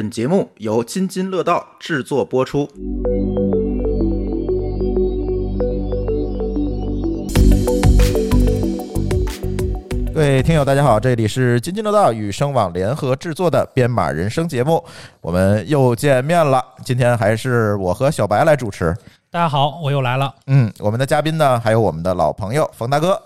本节目由津津乐道制作播出。各位听友，大家好，这里是津津乐道与声网联合制作的《编码人生》节目，我们又见面了。今天还是我和小白来主持。大家好，我又来了。嗯，我们的嘉宾呢，还有我们的老朋友冯大哥。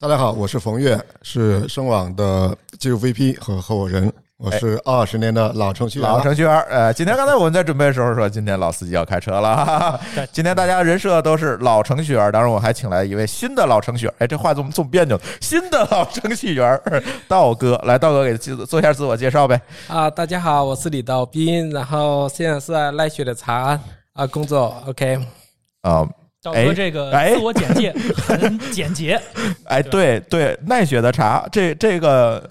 大家好，我是冯岳，是声网的技术 VP 和合伙人。我是二十年的老程序员，老程序员。呃，今天刚才我们在准备的时候说，今天老司机要开车了。今天大家人设都是老程序员，当然我还请来一位新的老程序员。哎，这话怎么这么别扭？新的老程序员 道哥，来，道哥给做做一下自我介绍呗。啊，大家好，我是李道斌，然后现在是在奈雪的茶安啊工作。OK，啊。道哥，这个自我简介很简洁。哎，对对，奈雪的茶，这这个，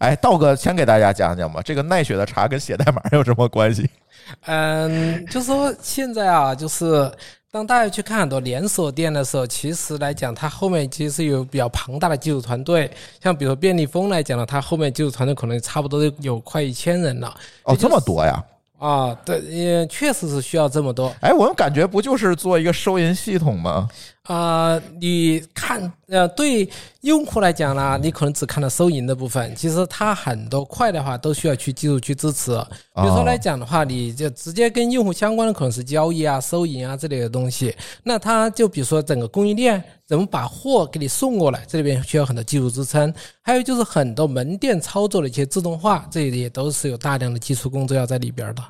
哎，道哥先给大家讲讲吧，这个奈雪的茶跟写代码有什么关系？嗯，就是说现在啊，就是当大家去看很多连锁店的时候，其实来讲，它后面其实有比较庞大的技术团队。像比如说便利蜂来讲呢，它后面技术团队可能差不多有快一千人了。哦，这么多呀！啊，对，也确实是需要这么多。哎，我们感觉不就是做一个收银系统吗？啊，你看，呃，对用户来讲呢，你可能只看到收银的部分，其实它很多块的话都需要去技术去支持。比如说来讲的话，你就直接跟用户相关的可能是交易啊、收银啊这类的东西。那它就比如说整个供应链怎么把货给你送过来，这里边需要很多技术支撑。还有就是很多门店操作的一些自动化，这里也都是有大量的技术工作要在里边的。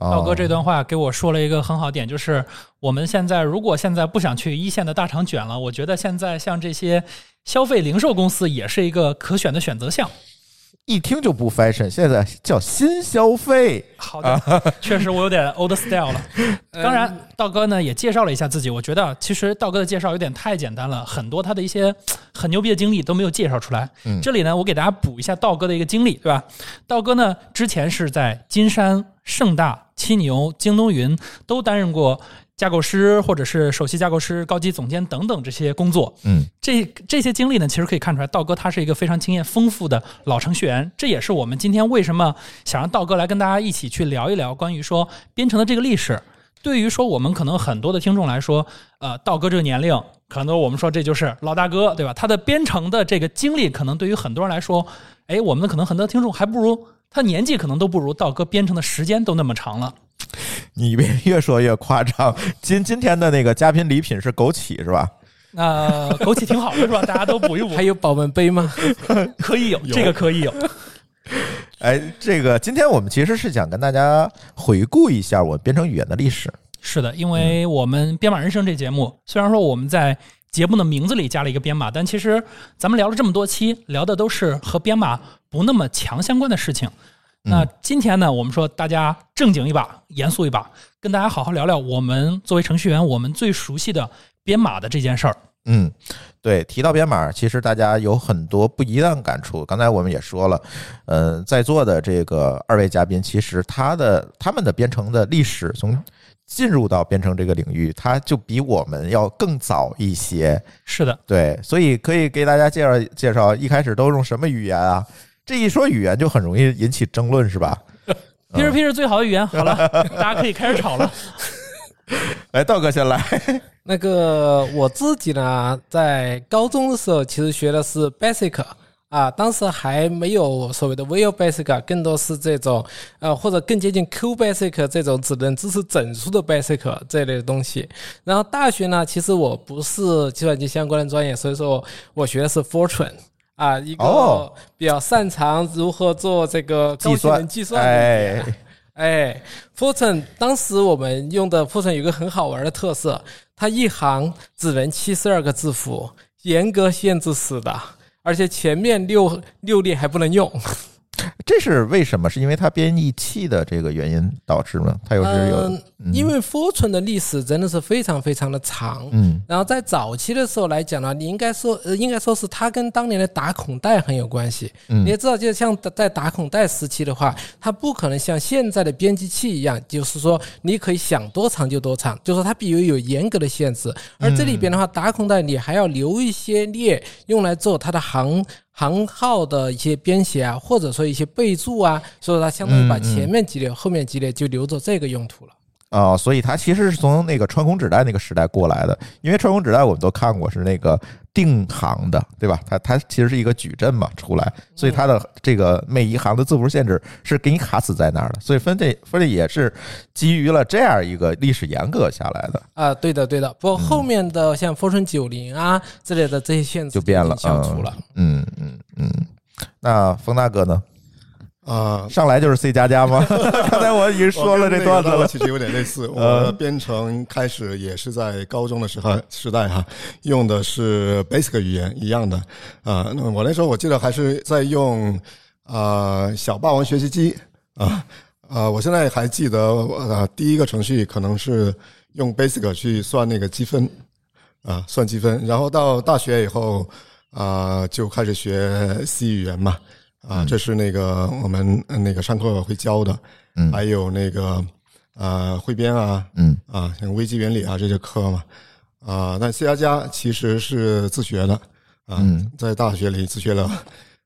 道哥这段话给我说了一个很好点，就是我们现在如果现在不想去一线的大厂卷了，我觉得现在像这些消费零售公司也是一个可选的选择项。一听就不 fashion，现在叫新消费。好的，确实我有点 old style 了。当然，道哥呢也介绍了一下自己，我觉得其实道哥的介绍有点太简单了，很多他的一些很牛逼的经历都没有介绍出来。这里呢，我给大家补一下道哥的一个经历，对吧？道哥呢之前是在金山、盛大。七牛、京东云都担任过架构师，或者是首席架构师、高级总监等等这些工作。嗯，这这些经历呢，其实可以看出来，道哥他是一个非常经验丰富的老程序员。这也是我们今天为什么想让道哥来跟大家一起去聊一聊关于说编程的这个历史。对于说我们可能很多的听众来说，呃，道哥这个年龄，可能我们说这就是老大哥，对吧？他的编程的这个经历，可能对于很多人来说，哎，我们可能很多听众还不如。他年纪可能都不如道哥编程的时间都那么长了，你别越说越夸张。今今天的那个嘉宾礼品是枸杞是吧？那枸杞挺好的是吧？大家都补一补。还有保温杯吗？可以有，这个可以有。哎，这个今天我们其实是想跟大家回顾一下我编程语言的历史。是的，因为我们编码人生这节目，虽然说我们在节目的名字里加了一个编码，但其实咱们聊了这么多期，聊的都是和编码不那么强相关的事情。那今天呢，我们说大家正经一把，严肃一把，跟大家好好聊聊我们作为程序员，我们最熟悉的编码的这件事儿。嗯，对，提到编码，其实大家有很多不一样感触。刚才我们也说了，嗯，在座的这个二位嘉宾，其实他的他们的编程的历史从。进入到编程这个领域，他就比我们要更早一些。是的，对，所以可以给大家介绍介绍，一开始都用什么语言啊？这一说语言就很容易引起争论，是吧？P 是 P 是最好的语言。好了，大家可以开始吵了。来，道哥先来。那个我自己呢，在高中的时候其实学的是 Basic。啊，当时还没有所谓的 Visual Basic，更多是这种呃，或者更接近 Q Basic 这种只能支持整数的 Basic 这类的东西。然后大学呢，其实我不是计算机相关的专业，所以说我学的是 Fortran 啊，一个比较擅长如何做这个高性能计算。哎哎，Fortran 当时我们用的 Fortran 有个很好玩的特色，它一行只能七十二个字符，严格限制死的。而且前面六六列还不能用。这是为什么？是因为它编译器的这个原因导致吗？它有是有，因为 Fortran 的历史真的是非常非常的长。嗯，然后在早期的时候来讲呢，你应该说，呃，应该说是它跟当年的打孔带很有关系。嗯，你也知道，就像在打孔带时期的话，它不可能像现在的编辑器一样，就是说你可以想多长就多长，就是说它比如有严格的限制。而这里边的话，打孔带你还要留一些列用来做它的行。行号的一些编写啊，或者说一些备注啊，所以它相当于把前面几列、后面几列就留着这个用途了。啊、所以它其实是从那个穿孔纸袋那个时代过来的，因为穿孔纸袋我们都看过是那个定行的，对吧？它它其实是一个矩阵嘛出来，所以它的这个每一行的字符限制是给你卡死在那儿的，所以分类分类也是基于了这样一个历史严格下来的，啊，对的，对的。不过后面的像风神九零啊之类的这些限制就变了消除了。嗯嗯嗯。那冯大哥呢？啊，上来就是 C 加加吗？刚才我已经说了这段子了。其实有点类似。我的编程开始也是在高中的时候时代哈，用的是 Basic 语言一样的啊。那我那时候我记得还是在用啊小霸王学习机啊啊，我现在还记得呃第一个程序可能是用 Basic 去算那个积分啊，算积分。然后到大学以后啊，就开始学 C 语言嘛。啊，这是那个我们呃那个上课会教的，嗯。还有那个呃汇编啊，嗯。啊像微机原理啊这些课嘛，啊，但 C 加加其实是自学的啊，嗯。在大学里自学了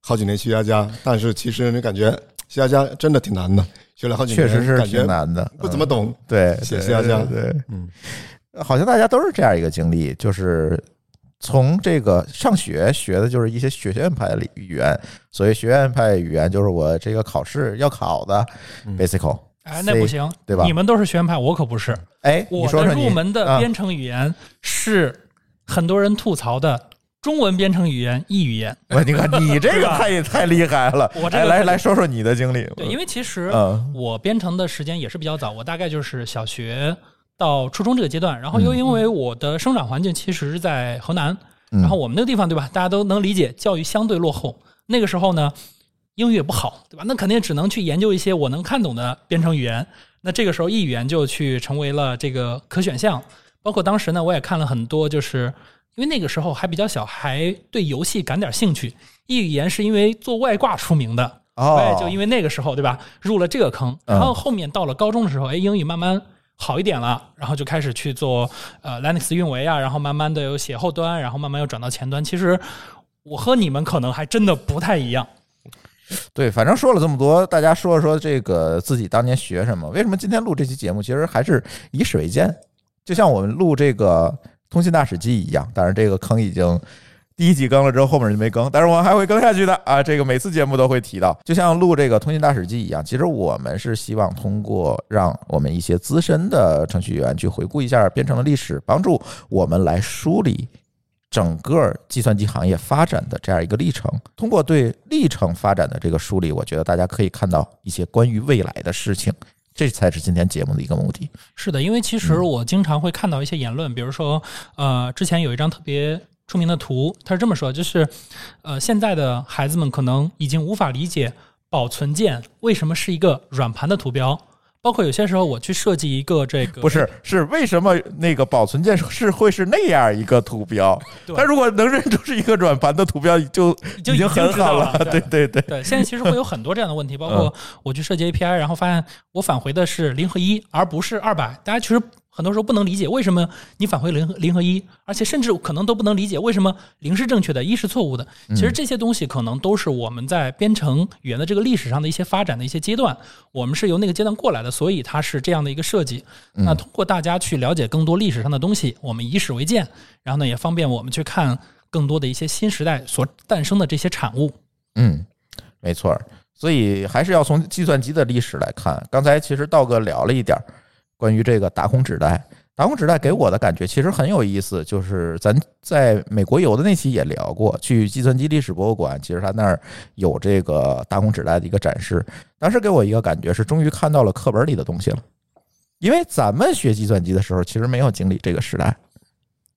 好几年 C 加加，但是其实你感觉 C 加加真的挺难的，学了好几年，确实是挺难的，不怎么懂。对，写 C 加加，对嗯，好像大家都是这样一个经历，就是从这个上学学的就是一些学院派的语言，所谓学院派语言就是我这个考试要考的嗯。basic，哎，那不行，对吧？你们都是学院派，我可不是。哎，我的入门的啊编程语言是很多人吐槽的中文编程语言异语言。我你看你这个太太厉害了，我这个可以来说说你的经历，对，因为其实嗯。我编程的时间也是比较早，我大概就是小学到初中这个阶段。然后嗯又因为我的生长环境其实是在河南，嗯然后我们那个地方对吧，大家都能理解，教育相对落后。那个时候呢，英语也不好，对吧？那肯定只能去研究一些我能看懂的编程语言。那这个时候，一语言就去成为了这个可选项。包括当时呢，我也看了很多，就是因为那个时候还比较小，还对游戏感点兴趣。一语言是因为做外挂出名的，哦就因为那个时候，对吧，入了这个坑。嗯然后后面到了高中的时候，哎，英语慢慢好一点了，然后就开始去做呃 Linux 运维啊，然后慢慢的有写后端，然后慢慢又转到前端。其实我和你们可能还真的不太一样。对，反正说了这么多，大家说说这个自己当年学什么？为什么今天录这期节目？其实还是以史为鉴，就像我们录这个《通信大使记》一样。当然，这个坑已经第一集更了之后，后面就没更，但是我们还会更下去的啊。这个每次节目都会提到，就像录这个《通信大史记》一样。其实我们是希望通过让我们一些资深的程序员去回顾一下编程的历史，帮助我们来梳理整个计算机行业发展的这样一个历程。通过对历程发展的这个梳理，我觉得大家可以看到一些关于未来的事情，这才是今天节目的一个目的。是的，因为其实我经常会看到一些言论，比如说，呃，之前有一张特别出名的图，他是这么说，就是，呃，现在的孩子们可能已经无法理解保存键为什么是一个软盘的图标，包括有些时候我去设计一个这个不是，是为什么那个保存键是会是那样一个图标？对它如果能认出是一个软盘的图标，就就已经很好了。对对对对，对，现在其实会有很多这样的问题，包嗯括我去设计 API，然后发现我返回的是零和一，而不是二百。大家其实很多时候不能理解为什么你返回零和零和一，而且甚至可能都不能理解为什么零是正确的，一是错误的。其实这些东西可能都是我们在编程语言的这个历史上的一些发展的一些阶段，我们是由那个阶段过来的，所以它是这样的一个设计。那通过大家去了解更多历史上的东西，我们以史为鉴，然后呢也方便我们去看更多的一些新时代所诞生的这些产物。嗯，没错儿。所以还是要从计算机的历史来看。刚才其实道哥聊了一点儿关于这个打孔纸袋。打孔纸袋给我的感觉其实很有意思，就是咱在美国游的那期也聊过，去计算机历史博物馆，其实他那儿有这个打孔纸袋的一个展示。当时给我一个感觉是，终于看到了课本里的东西了，因为咱们学计算机的时候，其实没有经历这个时代。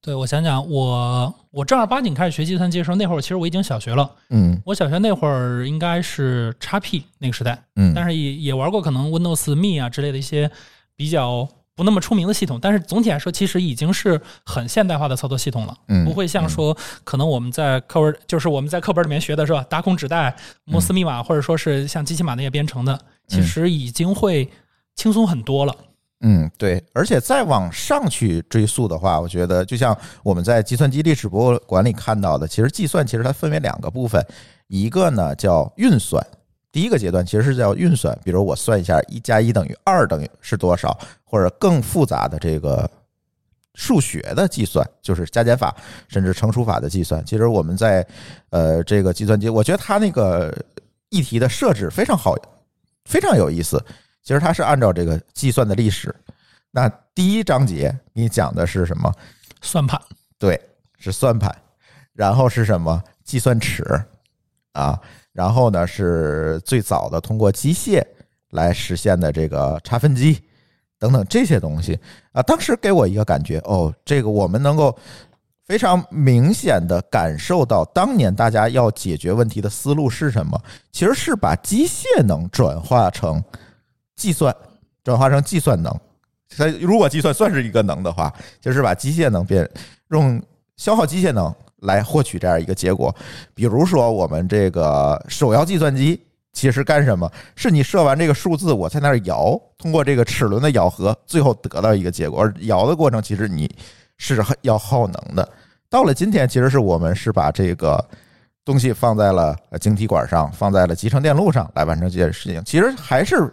对，我想想，我我正儿八经开始学计算机的时候，那会儿其实我已经小学了。嗯我小学那会儿应该是 x P 那个时代，嗯，但是也也玩过可能 Windows Me 啊之类的一些比较不那么出名的系统。但是总体来说，其实已经是很现代化的操作系统了，嗯不会像说可能我们在课文就是我们在课本里面学的是吧，打孔纸带、摩斯密码，或者说是像机器码那些编程的，其实已经会轻松很多了。嗯，对，而且再往上去追溯的话，我觉得就像我们在计算机历史博物馆里看到的，其实计算其实它分为两个部分，一个呢叫运算。第一个阶段其实是叫运算，比如我算一下一加一等于二等于是多少，或者更复杂的这个数学的计算，就是加减法甚至乘除法的计算。其实我们在呃这个计算机，我觉得它那个议题的设置非常好，非常有意思。其实它是按照这个计算的历史。那第一章节你讲的是什么？算盘，对，是算盘。然后是什么？计算尺啊。然后呢，是最早的通过机械来实现的这个差分机等等这些东西啊。当时给我一个感觉，哦，这个我们能够非常明显的感受到，当年大家要解决问题的思路是什么？其实是把机械能转化成计算，转化成计算能。它如果计算算是一个能的话，就是把机械能变用消耗机械能。来获取这样一个结果，比如说我们这个手摇计算机，其实干什么？是你设完这个数字，我在那儿摇，通过这个齿轮的咬合，最后得到一个结果。而摇的过程，其实你是要耗能的。到了今天，其实是我们是把这个东西放在了晶体管上，放在了集成电路上来完成这件事情。其实还是。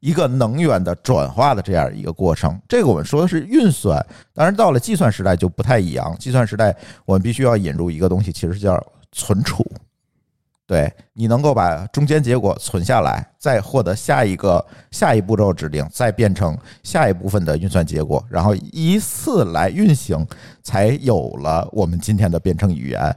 一个能源的转化的这样一个过程，这个我们说的是运算。当然，到了计算时代就不太一样。计算时代，我们必须要引入一个东西，其实叫存储。对你能够把中间结果存下来，再获得下一个下一步骤指令，再变成下一部分的运算结果，然后依次来运行，才有了我们今天的编程语言。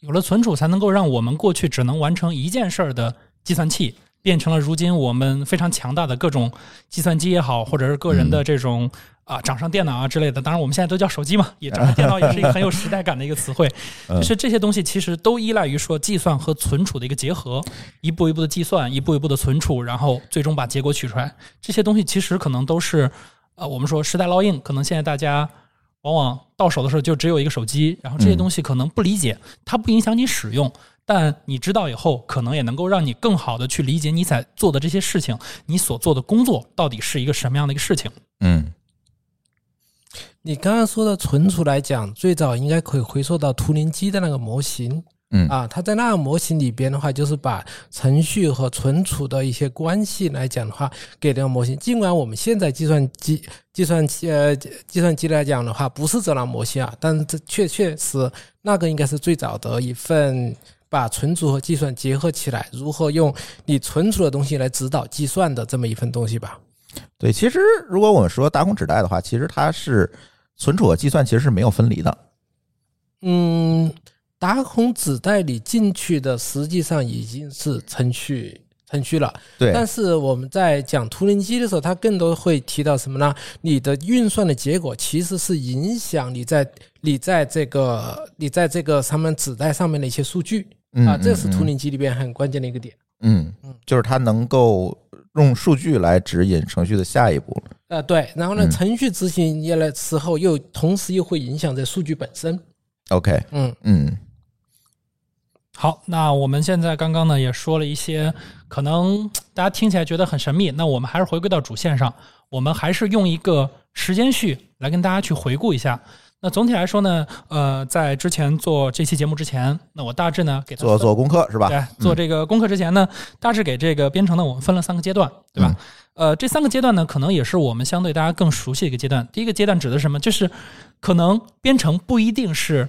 有了存储，才能够让我们过去只能完成一件事儿的计算器。变成了如今我们非常强大的各种计算机也好，或者是个人的这种啊掌上电脑啊之类的。当然，我们现在都叫手机嘛，也掌上电脑也是一个很有时代感的一个词汇。就是这些东西其实都依赖于说计算和存储的一个结合，一步一步的计算，一步一步的存储，然后最终把结果取出来。这些东西其实可能都是呃，我们说时代烙印。可能现在大家往往到手的时候就只有一个手机，然后这些东西可能不理解，它不影响你使用。但你知道以后，可能也能够让你更好的去理解你在做的这些事情，你所做的工作到底是一个什么样的一个事情。嗯，你刚刚说的存储来讲，最早应该可以回溯到图灵机的那个模型。嗯啊，它在那个模型里边的话，就是把程序和存储的一些关系来讲的话，给这个模型。尽管我们现在计算机、计算机呃计算机来讲的话，不是这样模型啊，但是这确确实那个应该是最早的一份。把存储和计算结合起来，如何用你存储的东西来指导计算的这么一份东西吧？对，其实如果我们说打孔纸带的话，其实它是存储和计算其实是没有分离的。嗯，打孔纸带里进去的实际上已经是程序程序了。对。但是我们在讲图灵机的时候，它更多会提到什么呢？你的运算的结果其实是影响你在你在这个你在这个上面纸带上面的一些数据。啊，这是图灵机里边很关键的一个点。嗯嗯，就是它能够用数据来指引程序的下一步。呃，对，然后呢，程序执行下来时候，又同时又会影响在数据本身。OK，嗯嗯。好，那我们现在刚刚呢也说了一些，可能大家听起来觉得很神秘。那我们还是回归到主线上，我们还是用一个时间序来跟大家去回顾一下。那总体来说呢，呃，在之前做这期节目之前，那我大致呢给做做功课是吧？对，做这个功课之前呢，大致给这个编程呢，我们分了三个阶段，对吧？呃，这三个阶段呢，可能也是我们相对大家更熟悉的一个阶段。第一个阶段指的是什么？就是可能编程不一定是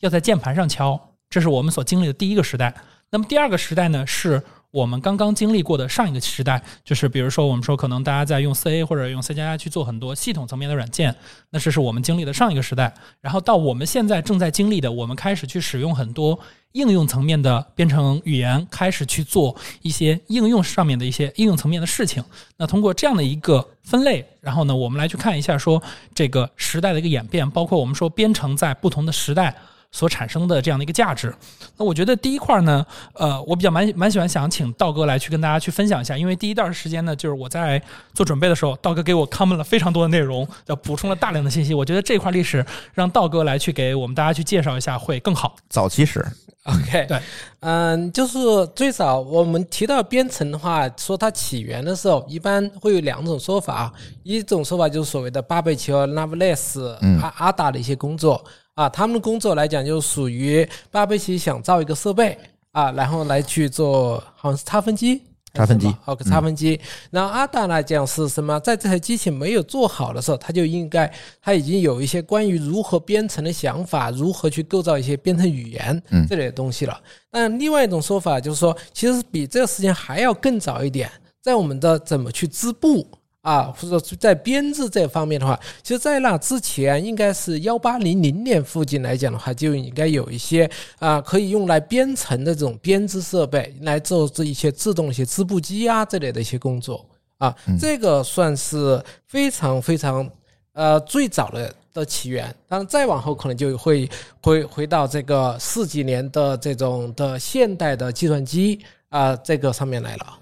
要在键盘上敲，这是我们所经历的第一个时代。那么第二个时代呢是。我们刚刚经历过的上一个时代，就是比如说，我们说可能大家在用 C A 或者用 C 加加去做很多系统层面的软件，那这是我们经历的上一个时代。然后到我们现在正在经历的，我们开始去使用很多应用层面的编程语言，开始去做一些应用上面的一些应用层面的事情。那通过这样的一个分类，然后呢，我们来去看一下说这个时代的一个演变，包括我们说编程在不同的时代。所产生的这样的一个价值，那我觉得第一块呢，呃，我比较蛮蛮喜欢想请道哥来去跟大家去分享一下，因为第一段时间呢，就是我在做准备的时候，道哥给我 comment 了非常多的内容，要补充了大量的信息。我觉得这块历史让道哥来去给我们大家去介绍一下会更好。早期史，OK，对，嗯，就是最早我们提到编程的话，说它起源的时候，一般会有两种说法，一种说法就是所谓的巴贝奇和 Loveless 阿阿达的一些工作。啊，他们的工作来讲，就属于巴贝奇想造一个设备啊，然后来去做好像是差分机。差分机，OK，差分机。然后阿达来讲是什么？在这台机器没有做好的时候，他就应该他已经有一些关于如何编程的想法，如何去构造一些编程语言这类的东西了。但另外一种说法就是说，其实比这个时间还要更早一点，在我们的怎么去织布。啊，或者说在编制这方面的话，其实，在那之前，应该是幺八零零年附近来讲的话，就应该有一些啊，可以用来编程的这种编织设备，来做这一些自动一些织布机啊这类的一些工作啊，这个算是非常非常呃最早的的起源。当然，再往后可能就会回回到这个四几年的这种的现代的计算机啊这个上面来了。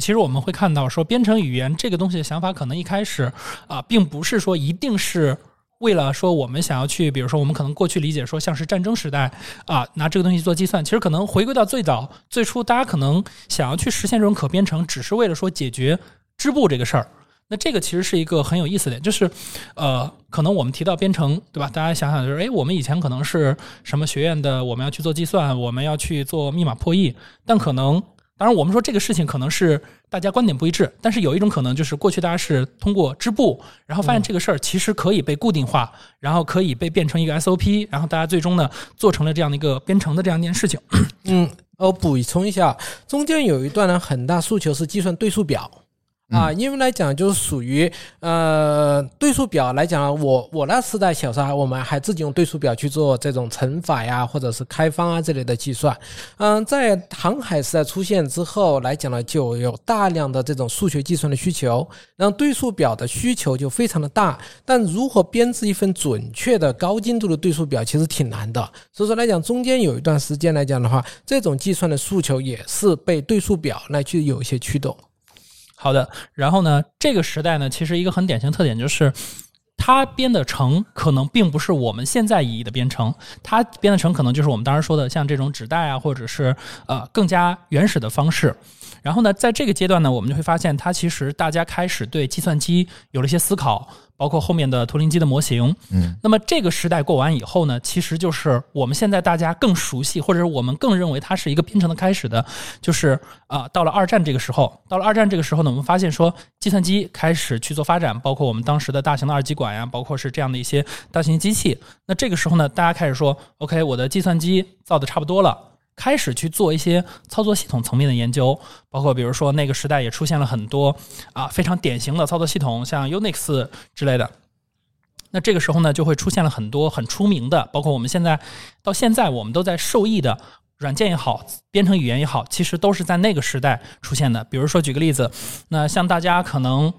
其实我们会看到，说编程语言这个东西的想法，可能一开始啊，并不是说一定是为了说我们想要去，比如说我们可能过去理解说像是战争时代啊，拿这个东西做计算，其实可能回归到最早最初，大家可能想要去实现这种可编程，只是为了说解决织布这个事儿。那这个其实是一个很有意思的点，就是呃，可能我们提到编程，对吧？大家想想，就是哎，我们以前可能是什么学院的，我们要去做计算，我们要去做密码破译，但可能。当然，我们说这个事情可能是大家观点不一致，但是有一种可能就是过去大家是通过织布，然后发现这个事儿其实可以被固定化，然后可以被变成一个 SOP，然后大家最终呢做成了这样的一个编程的这样一件事情。嗯，我补充一下，中间有一段呢很大诉求是计算对数表。啊，因为来讲就是属于呃对数表来讲，我我那时代小时候我们还自己用对数表去做这种乘法呀，或者是开方啊这类的计算。嗯，在航海时代出现之后来讲呢，就有大量的这种数学计算的需求，然后对数表的需求就非常的大。但如何编制一份准确的高精度的对数表，其实挺难的。所以说来讲，中间有一段时间来讲的话，这种计算的诉求也是被对数表来去有一些驱动。好的，然后呢，这个时代呢，其实一个很典型特点就是，它编的程可能并不是我们现在意义的编程，它编的程可能就是我们当时说的像这种纸袋啊，或者是呃更加原始的方式。然后呢，在这个阶段呢，我们就会发现，它其实大家开始对计算机有了一些思考。包括后面的图灵机的模型，嗯，那么这个时代过完以后呢，其实就是我们现在大家更熟悉，或者是我们更认为它是一个编程的开始的，就是啊，到了二战这个时候，到了二战这个时候呢，我们发现说计算机开始去做发展，包括我们当时的大型的二极管呀，包括是这样的一些大型机器，那这个时候呢，大家开始说，OK，我的计算机造的差不多了。开始去做一些操作系统层面的研究，包括比如说那个时代也出现了很多啊非常典型的操作系统，像 Unix 之类的。那这个时候呢，就会出现了很多很出名的，包括我们现在到现在我们都在受益的软件也好，编程语言也好，其实都是在那个时代出现的。比如说举个例子，那像大家可能。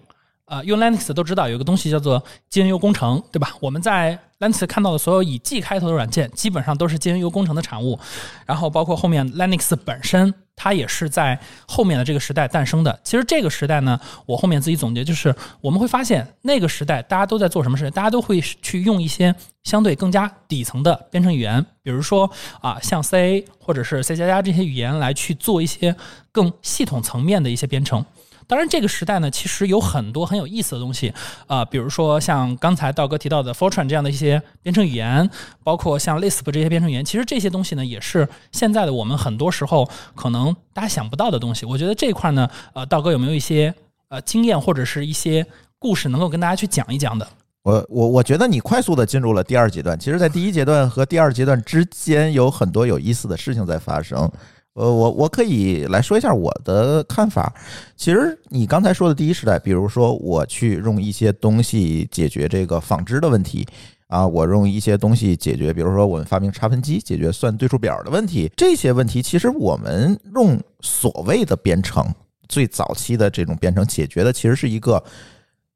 呃，用 Linux 都知道有一个东西叫做 GNU 工程，对吧？我们在 Linux 看到的所有以 G 开头的软件，基本上都是 GNU 工程的产物。然后包括后面 Linux 本身，它也是在后面的这个时代诞生的。其实这个时代呢，我后面自己总结就是，我们会发现那个时代大家都在做什么事情？大家都会去用一些相对更加底层的编程语言，比如说啊，像 C、A 或者是 C 加加这些语言来去做一些更系统层面的一些编程。当然，这个时代呢，其实有很多很有意思的东西啊，比如说像刚才道哥提到的 Fortran 这样的一些编程语言，包括像 Lisp 这些编程语言，其实这些东西呢，也是现在的我们很多时候可能大家想不到的东西。我觉得这块呢，呃，道哥有没有一些呃经验或者是一些故事能够跟大家去讲一讲的？我我我觉得你快速的进入了第二阶段，其实，在第一阶段和第二阶段之间有很多有意思的事情在发生。呃，我我可以来说一下我的看法。其实你刚才说的第一时代，比如说我去用一些东西解决这个纺织的问题啊，我用一些东西解决，比如说我们发明差分机解决算对数表的问题，这些问题其实我们用所谓的编程，最早期的这种编程解决的其实是一个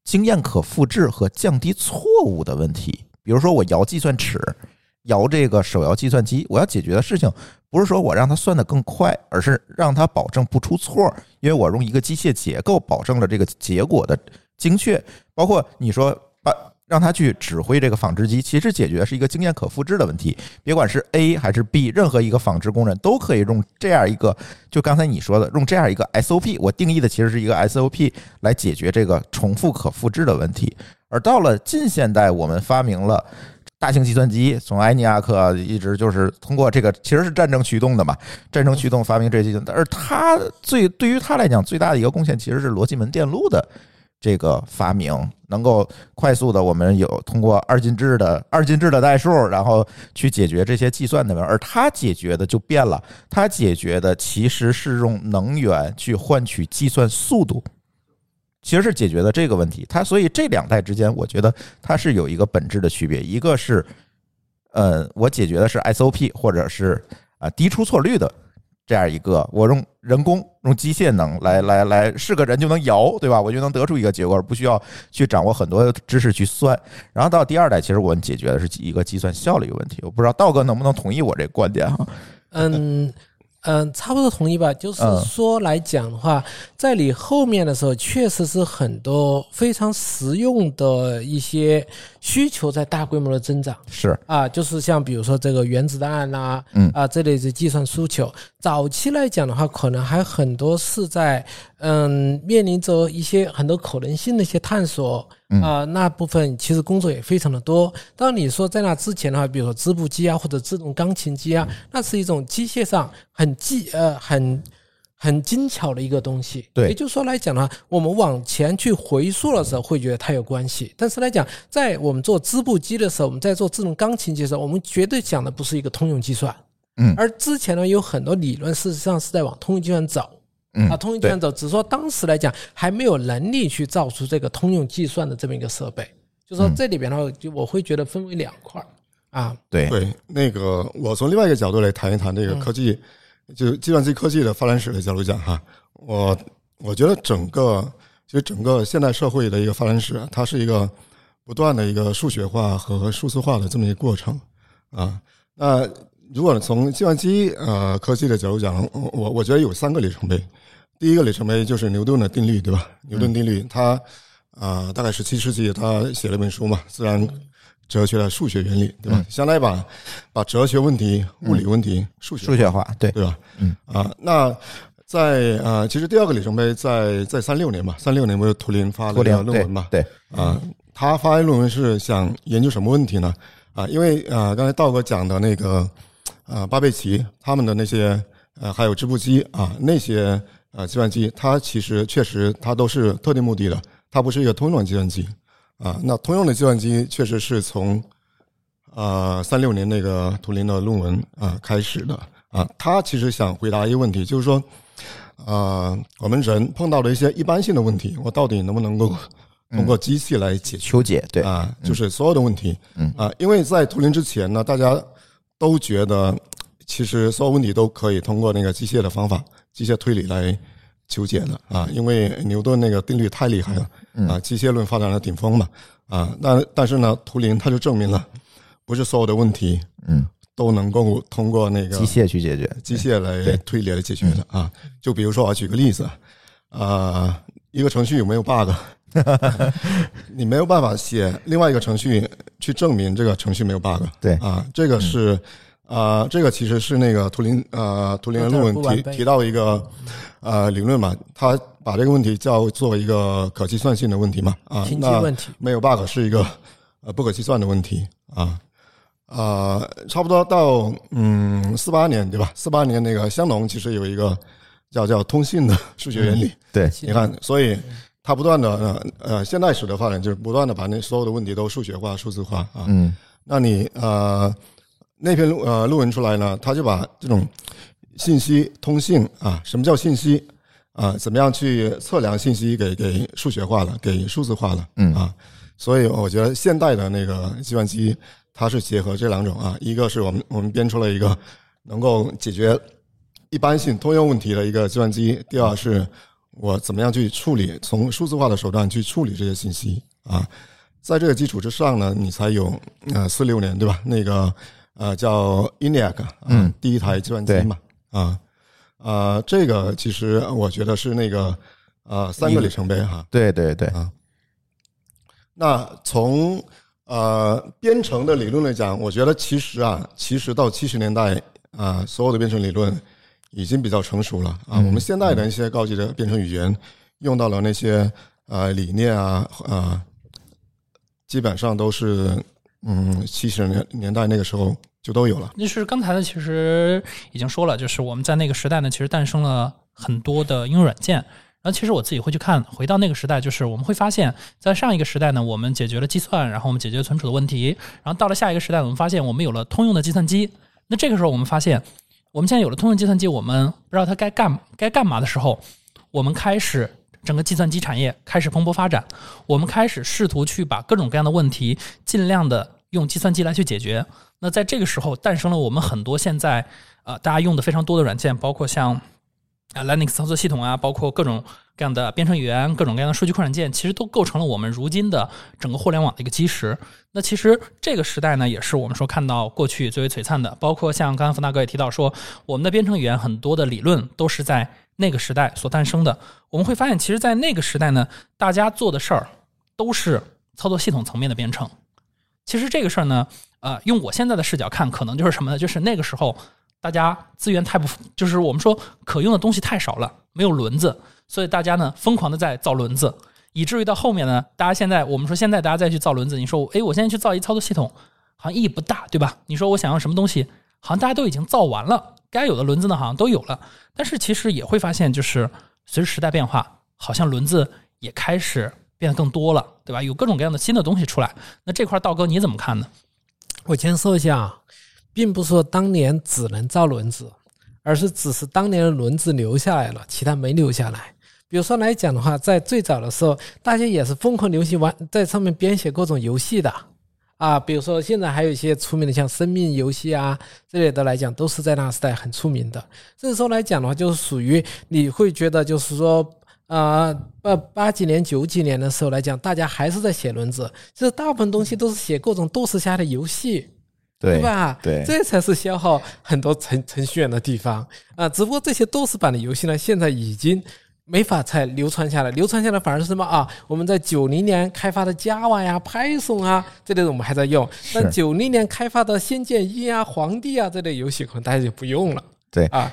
经验可复制和降低错误的问题。比如说我摇计算尺。摇这个手摇计算机，我要解决的事情不是说我让它算得更快，而是让它保证不出错，因为我用一个机械结构保证了这个结果的精确。包括你说把让它去指挥这个纺织机，其实解决是一个经验可复制的问题。别管是 A 还是 B，任何一个纺织工人都可以用这样一个，就刚才你说的，用这样一个 SOP，我定义的其实是一个 SOP 来解决这个重复可复制的问题。而到了近现代，我们发明了。大型计算机从埃尼亚克一直就是通过这个，其实是战争驱动的嘛，战争驱动发明这些，而他最对于他来讲最大的一个贡献其实是逻辑门电路的这个发明，能够快速的我们有通过二进制的二进制的代数，然后去解决这些计算的问题，而他解决的就变了，他解决的其实是用能源去换取计算速度。其实是解决的这个问题，它所以这两代之间，我觉得它是有一个本质的区别，一个是，呃，我解决的是 SOP 或者是啊低出错率的这样一个，我用人工用机械能来来来是个人就能摇，对吧？我就能得出一个结果，不需要去掌握很多知识去算。然后到第二代，其实我们解决的是一个计算效率问题。我不知道道哥能不能同意我这观点哈？嗯。嗯，差不多同意吧。就是说来讲的话，在你后面的时候，确实是很多非常实用的一些需求在大规模的增长。是啊，就是像比如说这个原子弹呐，嗯啊这类的计算需求。早期来讲的话，可能还很多是在嗯面临着一些很多可能性的一些探索。啊，那部分其实工作也非常的多。当你说在那之前的话，比如说织布机啊，或者自动钢琴机啊，那是一种机械上很技呃很很精巧的一个东西。对，也就是说来讲的话，我们往前去回溯的时候，会觉得它有关系。但是来讲，在我们做织布机的时候，我们在做自动钢琴机的时候，我们绝对讲的不是一个通用计算。嗯，而之前呢，有很多理论事实上是在往通用计算走。嗯啊，通用计算走，只是说当时来讲还没有能力去造出这个通用计算的这么一个设备。就说这里边的话，就我会觉得分为两块儿啊。对对，那个我从另外一个角度来谈一谈这个科技，就计算机科技的发展史的角度讲哈，我我觉得整个其实整个现代社会的一个发展史，它是一个不断的一个数学化和数字化的这么一个过程啊。那如果从计算机呃科技的角度讲，我我觉得有三个里程碑。第一个里程碑就是牛顿的定律，对吧？牛顿定律，他啊，大概十七世纪他写了一本书嘛，《自然哲学的数学原理》，对吧？相当于把把哲学问题、物理问题数学数学化，对对吧？嗯啊，那在啊，其实第二个里程碑在在三六年嘛，三六年不是图灵发了一个论文嘛？对啊，他发论文是想研究什么问题呢？啊，因为啊，刚才道哥讲的那个啊，巴贝奇他们的那些呃，还有织布机啊，那些呃计算机，它其实确实它都是特定目的的，它不是一个通用计算机啊。那通用的计算机确实是从呃三六年那个图灵的论文啊开始的啊。他其实想回答一个问题，就是说，呃，我们人碰到了一些一般性的问题，我到底能不能够通过机器来解决？求解，对啊，就是所有的问题，嗯啊，因为在图灵之前呢，大家都觉得其实所有问题都可以通过那个机械的方法、机械推理来求解的啊，因为牛顿那个定律太厉害了啊，机械论发展的顶峰嘛啊，但但是呢，图灵他就证明了，不是所有的问题嗯，都能够通过那个机械去解决，机械来推理来解决的啊。就比如说，啊举个例子，啊，一个程序有没有 bug？你没有办法写另外一个程序去证明这个程序没有 bug。对。啊，这个是啊，这个其实是那个图灵呃图灵的论文提提到一个呃理论嘛，他把这个问题叫做一个可计算性的问题嘛啊，那没有 bug 是一个呃不可计算的问题啊。啊，差不多到嗯四八年对吧？四八年那个香农其实有一个叫叫通信的数学原理，对，你看，所以他不断的呃呃现代史的发展就是不断的把那所有的问题都数学化、数字化啊。嗯那你呃那篇论呃论文出来呢，他就把这种信息通信啊，什么叫信息啊？怎么样去测量信息给给数学化了，给数字化了，嗯啊，所以我觉得现代的那个计算机，它是结合这两种啊，一个是我们我们编出了一个能够解决一般性通用问题的一个计算机，第二是我怎么样去处理，从数字化的手段去处理这些信息啊。在这个基础之上呢，你才有呃四六年对吧？那个呃叫 ENIAC 啊，嗯。第一台计算机嘛啊啊，这个其实我觉得是那个呃三个里程碑哈。对对对。啊，那从呃编程的理论来讲，我觉得其实啊，其实到七十年代啊，所有的编程理论已经比较成熟了。啊。我们现代的一些高级的编程语言用到了那些呃理念啊啊，基本上都是嗯七十年年代那个时候就都有了。那是刚才呢，其实已经说了，就是我们在那个时代呢，其实诞生了很多的应用软件。然后其实我自己会去看，回到那个时代，就是我们会发现，在上一个时代呢，我们解决了计算，然后我们解决了存储的问题，然后到了下一个时代，我们发现我们有了通用的计算机。那这个时候，我们发现，我们现在有了通用计算机，我们不知道它该干该干嘛的时候，我们开始整个计算机产业开始蓬勃发展，我们开始试图去把各种各样的问题尽量的用计算机来去解决。那在这个时候，诞生了我们很多现在呃大家用的非常多的软件，包括像啊 Linux 操作系统啊，包括各种各样的编程语言、各种各样的数据库软件，其实都构成了我们如今的整个互联网的一个基石。那其实这个时代呢，也是我们说看到过去最为璀璨的，包括像刚刚冯大哥也提到说，我们的编程语言很多的理论都是在那个时代所诞生的。我们会发现，其实，在那个时代呢，大家做的事儿都是操作系统层面的编程。其实这个事儿呢，呃，用我现在的视角看，可能就是什么呢？就是那个时候大家资源太不，就是我们说可用的东西太少了，没有轮子，所以大家呢疯狂的在造轮子，以至于到后面呢，大家现在我们说现在大家再去造轮子，你说，哎，我现在去造一操作系统，好像意义不大，对吧？你说我想要什么东西，好像大家都已经造完了，该有的轮子呢好像都有了，但是其实也会发现，就是随着时代变化，好像轮子也开始变得更多了，对吧？有各种各样的新的东西出来。那这块道哥你怎么看呢？我先说一下，并不是说当年只能造轮子，而是只是当年的轮子留下来了，其他没留下来。比如说来讲的话，在最早的时候，大家也是疯狂流行玩，在上面编写各种游戏的啊。比如说现在还有一些出名的，像生命游戏啊这类的来讲，都是在那个时代很出名的。这时候来讲的话，就是属于你会觉得就是说。啊，八八几年、九几年的时候来讲，大家还是在写轮子，其实大部分东西都是写各种斗士下的游戏，对吧？对，这才是消耗很多程程序员的地方啊。只不过这些斗士版的游戏呢，现在已经没法再流传下来，流传下来反而是什么啊？我们在九零年开发的 Java 呀、Python 啊这类的我们还在用，但九零年开发的《仙剑一》啊、皇帝啊这类游戏可能大家就不用了。对啊。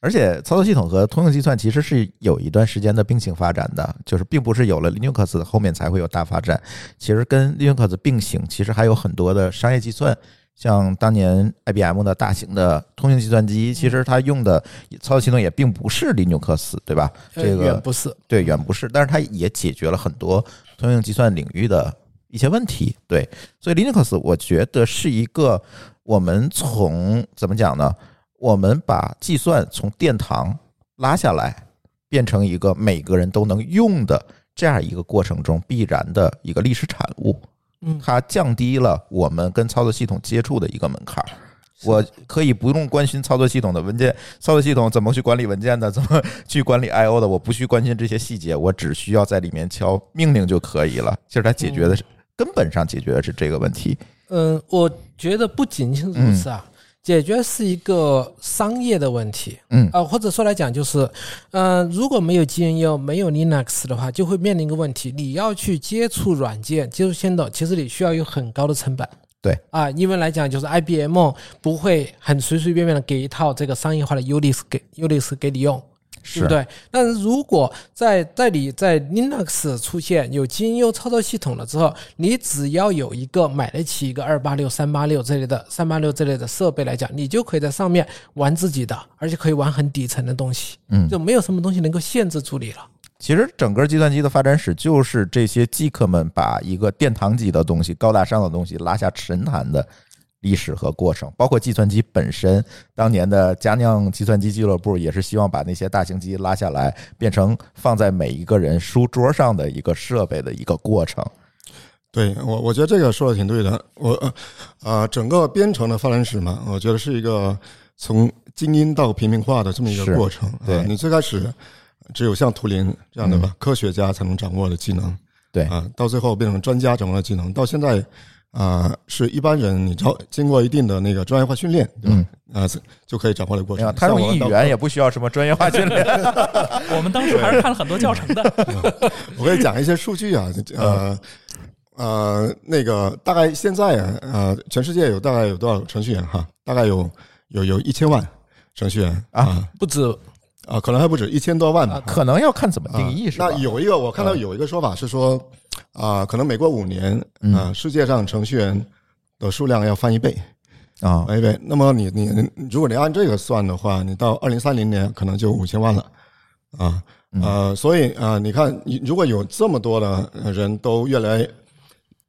而且操作系统和通用计算其实是有一段时间的并行发展的，就是并不是有了 Linux 后面才会有大发展。其实跟 Linux 并行，其实还有很多的商业计算，像当年 IBM 的大型的通用计算机，其实它用的操作系统也并不是 Linux，对吧？这个远不是，对，远不是。但是它也解决了很多通用计算领域的一些问题。对，所以 Linux 我觉得是一个我们从怎么讲呢？我们把计算从殿堂拉下来，变成一个每个人都能用的这样一个过程中必然的一个历史产物。嗯，它降低了我们跟操作系统接触的一个门槛儿。我可以不用关心操作系统的文件，操作系统怎么去管理文件的，怎么去管理 I/O 的，我不需关心这些细节，我只需要在里面敲命令就可以了。其实它解决的是根本上解决的是这个问题。嗯，我觉得不仅仅如此啊。解决是一个商业的问题，嗯啊，或者说来讲就是，嗯，如果没有 GNU 没有 Linux 的话，就会面临一个问题，你要去接触软件、接触先导，其实你需要有很高的成本。对啊，因为来讲就是 IBM 不会很随随便便的给一套这个商业化的 Unix 给 Unix 给你用。对不对？但是如果在在你在 Linux 出现有 GNU 操作系统了之后，你只要有一个买得起一个二八六、三八六这类的三八六这类的设备来讲，你就可以在上面玩自己的，而且可以玩很底层的东西，嗯，就没有什么东西能够限制住你了。其实整个计算机的发展史就是这些机客们把一个殿堂级的东西、高大上的东西拉下神坛的。历史和过程，包括计算机本身。当年的佳酿计算机俱乐部也是希望把那些大型机拉下来，变成放在每一个人书桌上的一个设备的一个过程。对我，我觉得这个说的挺对的。我呃，啊，整个编程的发展史嘛，我觉得是一个从精英到平民化的这么一个过程。对你最开始只有像图灵这样的吧，科学家才能掌握的技能。对啊，到最后变成专家掌握的技能，到现在。啊，是一般人，你超经过一定的那个专业化训练，对吧？啊，就可以掌握的过程。他用一语言也不需要什么专业化训练。我们当时还是看了很多教程的。我可以讲一些数据啊，呃呃，那个大概现在啊，呃，全世界有大概有多少程序员哈？大概有有有一千万程序员啊，不止啊，可能还不止一千多万吧？可能要看怎么定义是吧？那有一个我看到有一个说法是说。啊，可能每过五年，啊，世界上程序员的数量要翻一倍，啊，翻一倍。那么你你你如果你按这个算的话，你到二零三零年可能就五千万了，啊呃，所以啊、你看，你如果有这么多的人都越来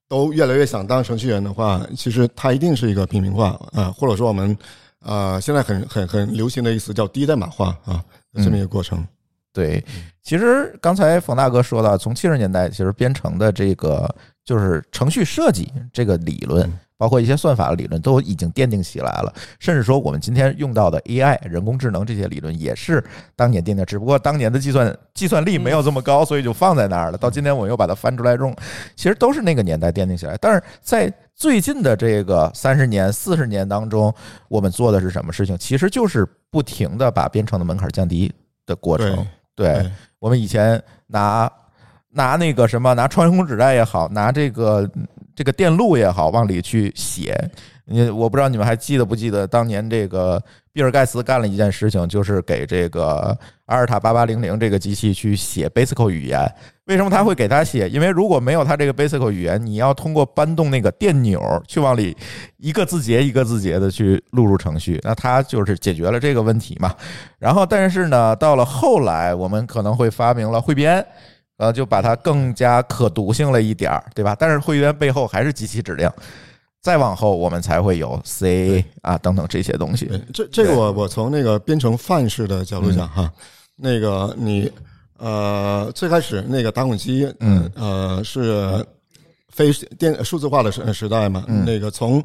都越来越想当程序员的话，其实它一定是一个平民化啊、或者说我们啊、现在很很很流行的意思叫低代码化啊，这么一个过程。对，其实刚才冯大哥说到，从七十年代，其实编程的这个就是程序设计这个理论，包括一些算法的理论，都已经奠定起来了。甚至说，我们今天用到的 AI 人工智能这些理论，也是当年奠定，只不过当年的计算计算力没有这么高，所以就放在那儿了。到今天我又把它翻出来用，其实都是那个年代奠定起来。但是在最近的这个三十年、四十年当中，我们做的是什么事情？其实就是不停的把编程的门槛降低的过程。对对我们以前拿拿那个什么，拿穿孔纸袋也好，拿这个这个电路也好，往里去写。你我不知道你们还记得不记得当年这个比尔盖茨干了一件事情，就是给这个阿尔塔八八零零这个机器去写 Basic 语言。为什么他会给他写？因为如果没有他这个 Basic 语言，你要通过搬动那个电钮去往里一个字节一个字节的去录入程序，那他就是解决了这个问题嘛。然后，但是呢，到了后来，我们可能会发明了汇编，呃，就把它更加可读性了一点儿，对吧？但是汇编背后还是机器指令，再往后我们才会有 C 啊等等这些东西。这这个我我从那个编程范式的角度讲嗯。哈，那个你呃最开始那个打孔机，嗯。呃是非电数字化的时时代嘛，嗯。那个从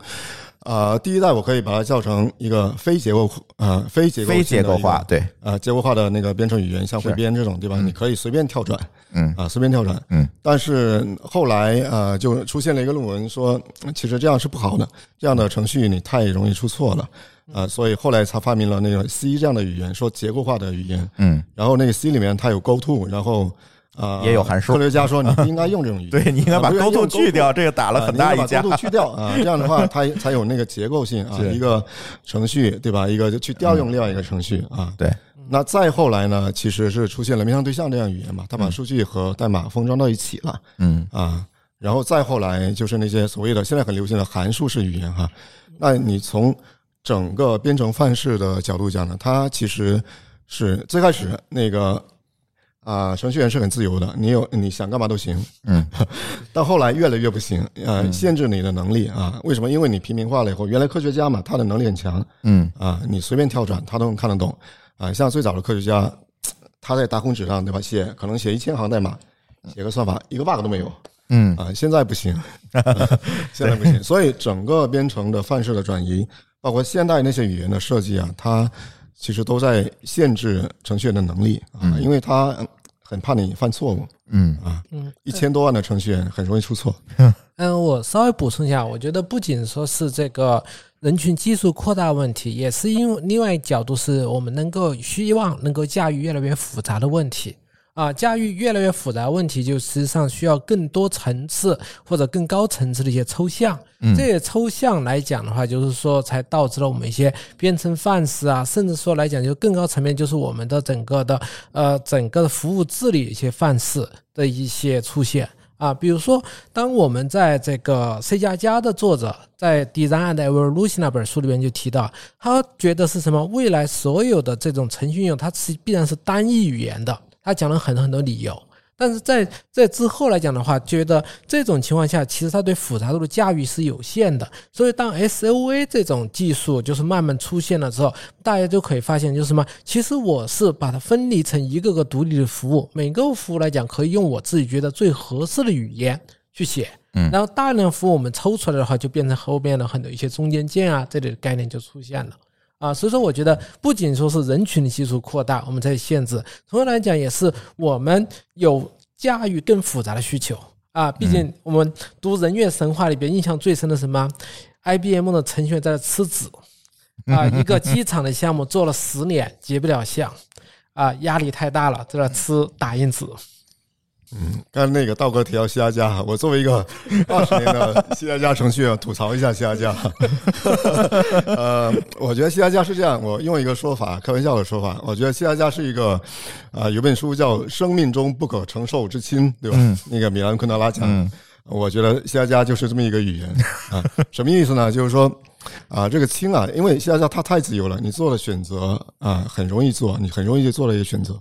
呃第一代我可以把它叫成一个非结构呃非结构非结构化，对，呃结构化的那个编程语言，像汇编这种对吧？你可以随便跳转嗯啊，随便跳转。嗯，但是后来呃，就出现了一个论文说，其实这样是不好的，这样的程序你太容易出错了。啊，所以后来才发明了那个 C 这样的语言，说结构化的语言。嗯，然后那个 C 里面它有 GoTo，然后啊、呃也有函数科学家说你不应该用这种语言，对你应该把啊不是勾 o 用去掉，这个打了很大一架啊你应该把。勾 to 去掉 啊，这样的话它才有那个结构性啊，一个程序对吧？一个就去调用另外一个程序啊。对，那再后来呢，其实是出现了面向对象这样语言嘛，它把数据和代码封装到一起了。嗯啊，然后再后来就是那些所谓的现在很流行的函数式语言哈。那你从整个编程范式的角度讲呢，它其实是最开始那个啊、程序员是很自由的，你有你想干嘛都行。嗯，到后来越来越不行，呃，限制你的能力啊。为什么？因为你平民化了以后，原来科学家嘛，他的能力很强嗯啊，你随便跳转他都能看得懂啊。像最早的科学家，他在打孔纸上对吧，写可能写一千行代码，写个算法一个 bug 都没有。嗯啊，现在不行，现在不行。所以整个编程的范式的转移，包括现代那些语言的设计啊，它其实都在限制程序员的能力啊，因为它嗯很怕你犯错误嗯啊。嗯，一千多万的程序员很容易出错。嗯，我稍微补充一下，我觉得不仅说是这个人群基数扩大问题，也是因为另外一角度是我们能够希望能够驾驭越来越复杂的问题。啊，驾驭越来越复杂问题，就实际上需要更多层次或者更高层次的一些抽象。嗯这些抽象来讲的话，就是说才导致了我们一些编程范式啊，甚至说来讲就更高层面，就是我们的整个的呃整个的服务治理一些范式的一些出现。啊，比如说，当我们在这个 C 加加的作者在《Design and Evolution》那本书里面就提到，他觉得是什么？未来所有的这种程序应用，它是必然是单一语言的。他讲了很多很多理由，但是在在之后来讲的话，觉得这种情况下，其实它对复杂度的驾驭是有限的。所以，当 SOA 这种技术就是慢慢出现了之后，大家就可以发现，就是什么？其实我是把它分离成一个个独立的服务，每个服务来讲，可以用我自己觉得最合适的语言去写。嗯然后大量服务我们抽出来的话，就变成后边的很多一些中间件啊这类的概念就出现了。啊，所以说我觉得不仅说是人群的基数扩大，我们在限制，同样来讲也是我们有驾驭更复杂的需求啊。毕竟我们读人月神话里边印象最深的什么？IBM 的程序员在那吃纸啊，一个机场的项目做了十年结不了项啊，压力太大了，在那吃打印纸。刚才那个道哥提到西亚加，我作为一个二十年的 西亚加程序员，吐槽一下西亚加。呃，我觉得西亚加是这样，我用一个说法，开玩笑的说法，我觉得西亚加是一个啊、有本书叫《生命中不可承受之轻》，对吧？嗯那个米兰昆德拉讲。嗯我觉得西加加就是这么一个语言啊，什么意思呢？就是说啊，这个轻啊，因为 C 加加它太自由了，你做了选择啊很容易做，你很容易就做了一个选择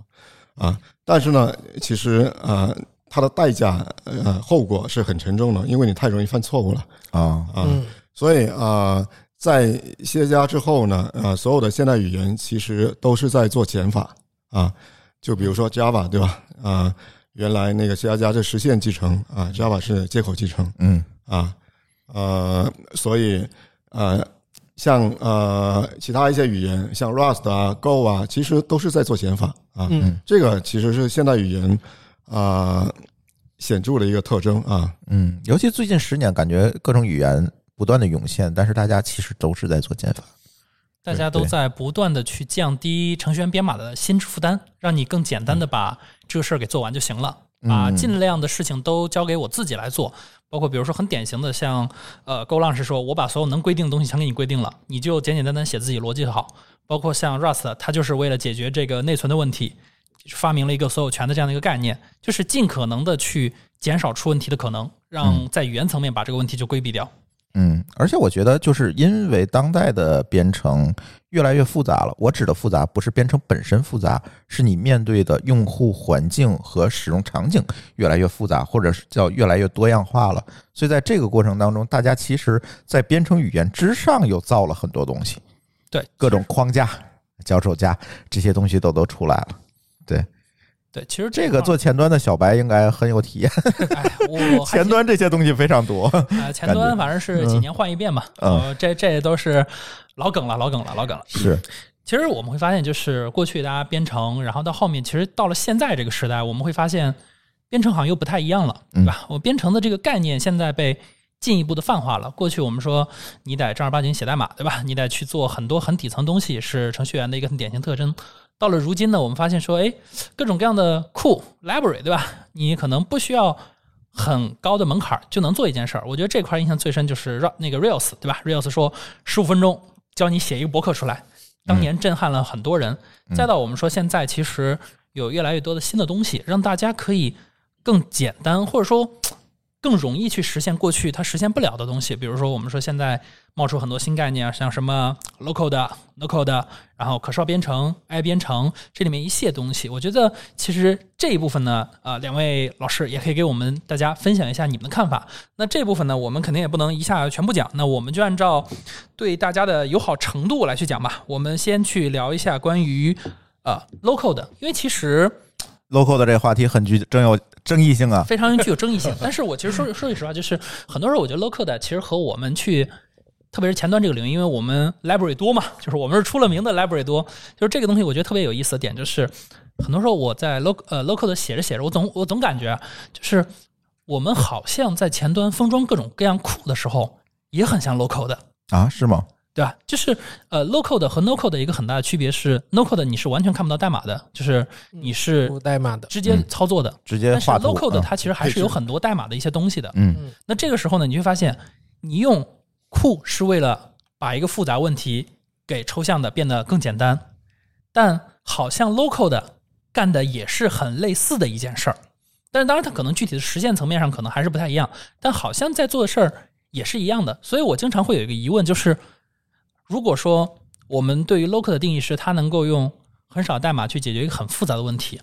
啊。但是呢，其实呃，它的代价呃后果是很沉重的，因为你太容易犯错误了啊啊。嗯所以啊，在 C 加加之后呢，呃，所有的现代语言其实都是在做减法啊。就比如说 Java 对吧？啊，原来那个 C 加加是实现继承啊，Java 是接口继承嗯啊，呃，所以呃，像呃其他一些语言，像 Rust 啊、Go 啊，其实都是在做减法啊。嗯这个其实是现代语言啊显著的一个特征啊。嗯，尤其最近十年，感觉各种语言不断的涌现，但是大家其实都是在做减法。大家都在不断的去降低程序员编码的心智负担，让你更简单的把这个事儿给做完就行了。把嗯尽量的事情都交给我自己来做，包括比如说很典型的像呃 Go 浪是说，我把所有能规定的东西全给你规定了，你就简简单单写自己逻辑就好。包括像 Rust，它就是为了解决这个内存的问题，发明了一个所有权的这样的一个概念，就是尽可能的去减少出问题的可能，让在语言层面把这个问题就规避掉。嗯，而且我觉得，就是因为当代的编程越来越复杂了。我指的复杂，不是编程本身复杂，是你面对的用户环境和使用场景越来越复杂，或者是叫越来越多样化了。所以在这个过程当中，大家其实，在编程语言之上又造了很多东西，对，各种框架、脚手架这些东西都都出来了。对，其实这个做前端的小白应该很有体验，哎，我前端这些东西非常多。啊，前端反正是几年换一遍嘛，嗯呃，这这都是老梗了，老梗了，老梗了。是，其实我们会发现，就是过去大家编程，然后到后面，其实到了现在这个时代，我们会发现编程好像又不太一样了，对吧？我编程的这个概念现在被进一步的泛化了。过去我们说你得正儿八经写代码，对吧？你得去做很多很底层东西，是程序员的一个很典型特征。到了如今呢，我们发现说，哎，各种各样的库 library，对吧？你可能不需要很高的门槛就能做一件事儿。我觉得这块印象最深就是那个 Rails，对吧？Rails 说十五分钟教你写一个博客出来，当年震撼了很多人。再到我们说现在，其实有越来越多的新的东西，让大家可以更简单，或者说更容易去实现过去它实现不了的东西。比如说，我们说现在冒出很多新概念啊，像什么 local 的、local 的，然后可视化编程、i 编程，这里面一些东西。我觉得其实这一部分呢，呃，两位老师也可以给我们大家分享一下你们的看法。那这部分呢，我们肯定也不能一下全部讲，那我们就按照对大家的友好程度来去讲吧。我们先去聊一下关于呃 local 的，因为其实 local 的这个话题很具真有争议性啊。非常具有争议性。但是我其实说说句实话，就是很多时候我觉得 local 的其实和我们去，特别是前端这个领域，因为我们 library 多嘛，就是我们是出了名的 library 多，就是这个东西我觉得特别有意思的点就是，很多时候我在 local 呃 local 的写着写着，我总我总感觉啊就是我们好像在前端封装各种各样库的时候，也很像 local 的。啊，是吗？对吧？就是呃，local 的和 no code 的一个很大的区别是，no code 的你是完全看不到代码的，就是你是无代码的，直接操作的。直接但是画 local 的嗯它其实还是有很多代码的一些东西的。嗯那这个时候呢，你会发现，你用库是为了把一个复杂问题给抽象的变得更简单，但好像 local 的干的也是很类似的一件事儿。但是当然，它可能具体的实现层面上可能还是不太一样，但好像在做的事儿也是一样的。所以我经常会有一个疑问，就是如果说我们对于 local 的定义是它能够用很少代码去解决一个很复杂的问题，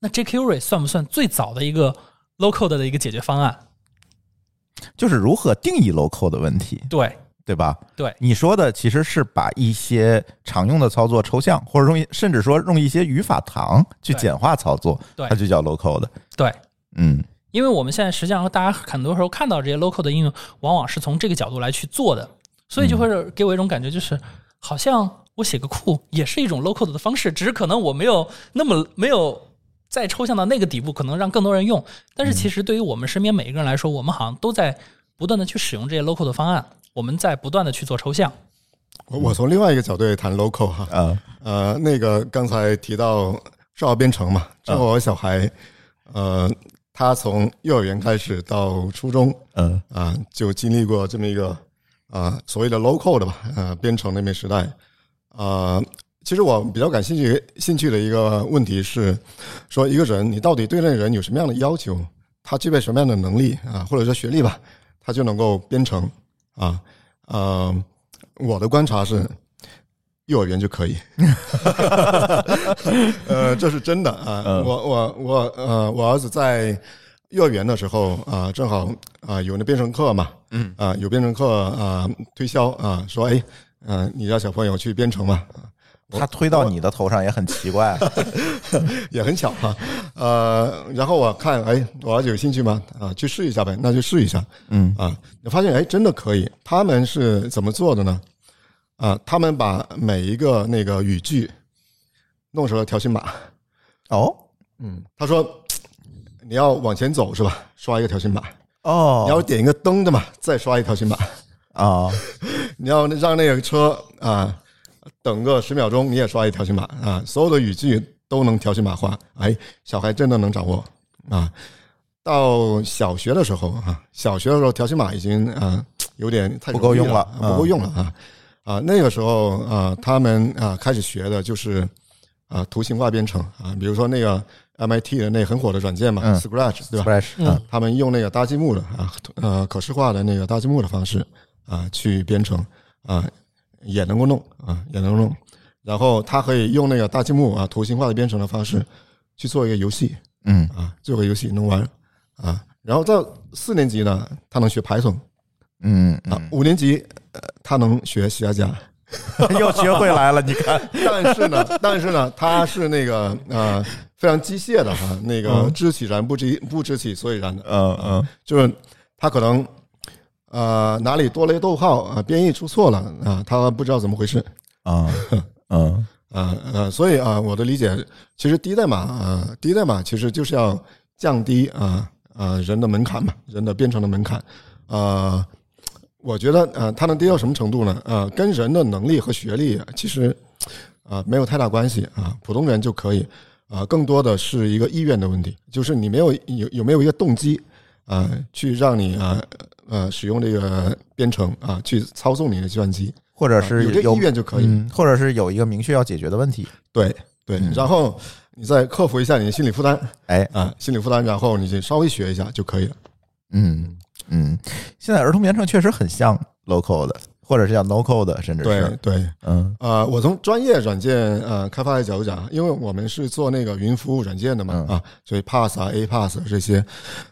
那 jQuery 算不算最早的一个 local 的一个解决方案？就是如何定义 local 的问题，对。对吧？对，你说的其实是把一些常用的操作抽象，或者用甚至说用一些语法糖去简化操作，对。它就叫 local 的。对，嗯。因为我们现在实际上大家很多时候看到这些 local 的应用，往往是从这个角度来去做的，所以就会给我一种感觉，就是好像我写个库也是一种 local 的方式，只是可能我没有那么没有再抽象到那个底部，可能让更多人用。但是其实对于我们身边每一个人来说，我们好像都在不断的去使用这些 local 的方案，我们在不断的去做抽象。我我从另外一个角度也谈 local 哈，呃呃，那个刚才提到少儿编程嘛，正好我小孩，呃，他从幼儿园开始到初中嗯。啊、就经历过这么一个啊、所谓的 local 的吧，呃，编程那边时代，啊，其实我比较感兴趣兴趣的一个问题是，说一个人你到底对那个人有什么样的要求他具备什么样的能力啊，或者说学历吧，他就能够编程啊。呃，我的观察是，幼儿园就可以。呃，这是真的啊。嗯我我我呃，我儿子在幼儿园的时候啊，正好啊有那编程课嘛，嗯啊有编程课啊推销啊，说哎，嗯、你让小朋友去编程嘛，他推到你的头上也很奇怪。也很巧哈。呃，然后我看，哎，我儿子有兴趣吗？啊，去试一下呗，那就试一下。嗯啊，你发现哎，真的可以。他们是怎么做的呢？啊，他们把每一个那个语句弄成了条形码。哦嗯，他说你要往前走是吧？刷一个条形码。哦，你要点一个灯的嘛，再刷一条形码。啊 你要让那个车啊等个十秒钟，你也刷一条形码啊，所有的语句都能条形码化。哎，小孩真的能掌握啊。到小学的时候啊，小学的时候条形码已经啊有点太不够用了嗯不够用了啊啊。那个时候啊，他们啊开始学的就是啊图形化编程啊，比如说那个 MIT 的那很火的软件嘛、嗯。S c r a t c h 对吧嗯。他们用那个搭积木的啊，呃，可视化的那个搭积木的方式啊去编程啊，也能够弄啊，也能。弄。然后他可以用那个搭积木啊图形化的编程的方式去做一个游戏嗯。啊，做个游戏能玩啊。然后到四年级呢，他能学 Python 嗯啊嗯，，五年级呃他能学 C 加加，又学会来了，你看，但是呢，但是呢，他是那个呃非常机械的哈，那个嗯知其然不知不知其所以然的。嗯嗯就是他可能呃哪里多了一个逗号啊，编译出错了啊，他不知道怎么回事啊嗯 啊呃，所以啊，我的理解其实低代码啊，低代码其实就是要降低啊啊人的门槛嘛，人的编程的门槛啊。我觉得呃，它能低到什么程度呢？呃，跟人的能力和学历其实啊没有太大关系啊，普通人就可以啊，更多的是一个意愿的问题，就是你没有有有没有一个动机啊，去让你啊呃使用这个编程啊，去操纵你的计算机，或者是有啊有这意愿就可以。嗯，或者是有一个明确要解决的问题。对对嗯，然后你再克服一下你的心理负担哎，啊，心理负担，然后你就稍微学一下就可以了。嗯嗯，现在儿童编程确实很像 local 的，或者是叫 no code 的，甚至对是。对，嗯。啊，我从专业软件呃开发的角度讲，因为我们是做那个云服务软件的嘛嗯。啊，所以 Pass 啊 A Pass 这些，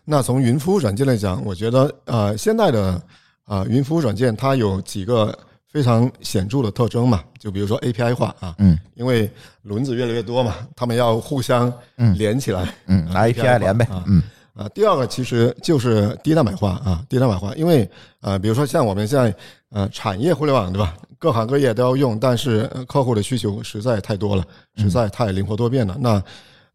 那从云服务软件来讲，我觉得呃现在的啊云服务软件它有几个非常显著的特征嘛，就比如说 API 化啊，嗯。因为轮子越来越多嘛，他们要互相嗯。连起来，嗯，拿 API 连呗啊，嗯啊，第二个其实就是低代码化啊，低代码化，因为呃，比如说像我们现在呃产业互联网对吧，各行各业都要用，但是呃客户的需求实在太多了，实在太灵活多变了。那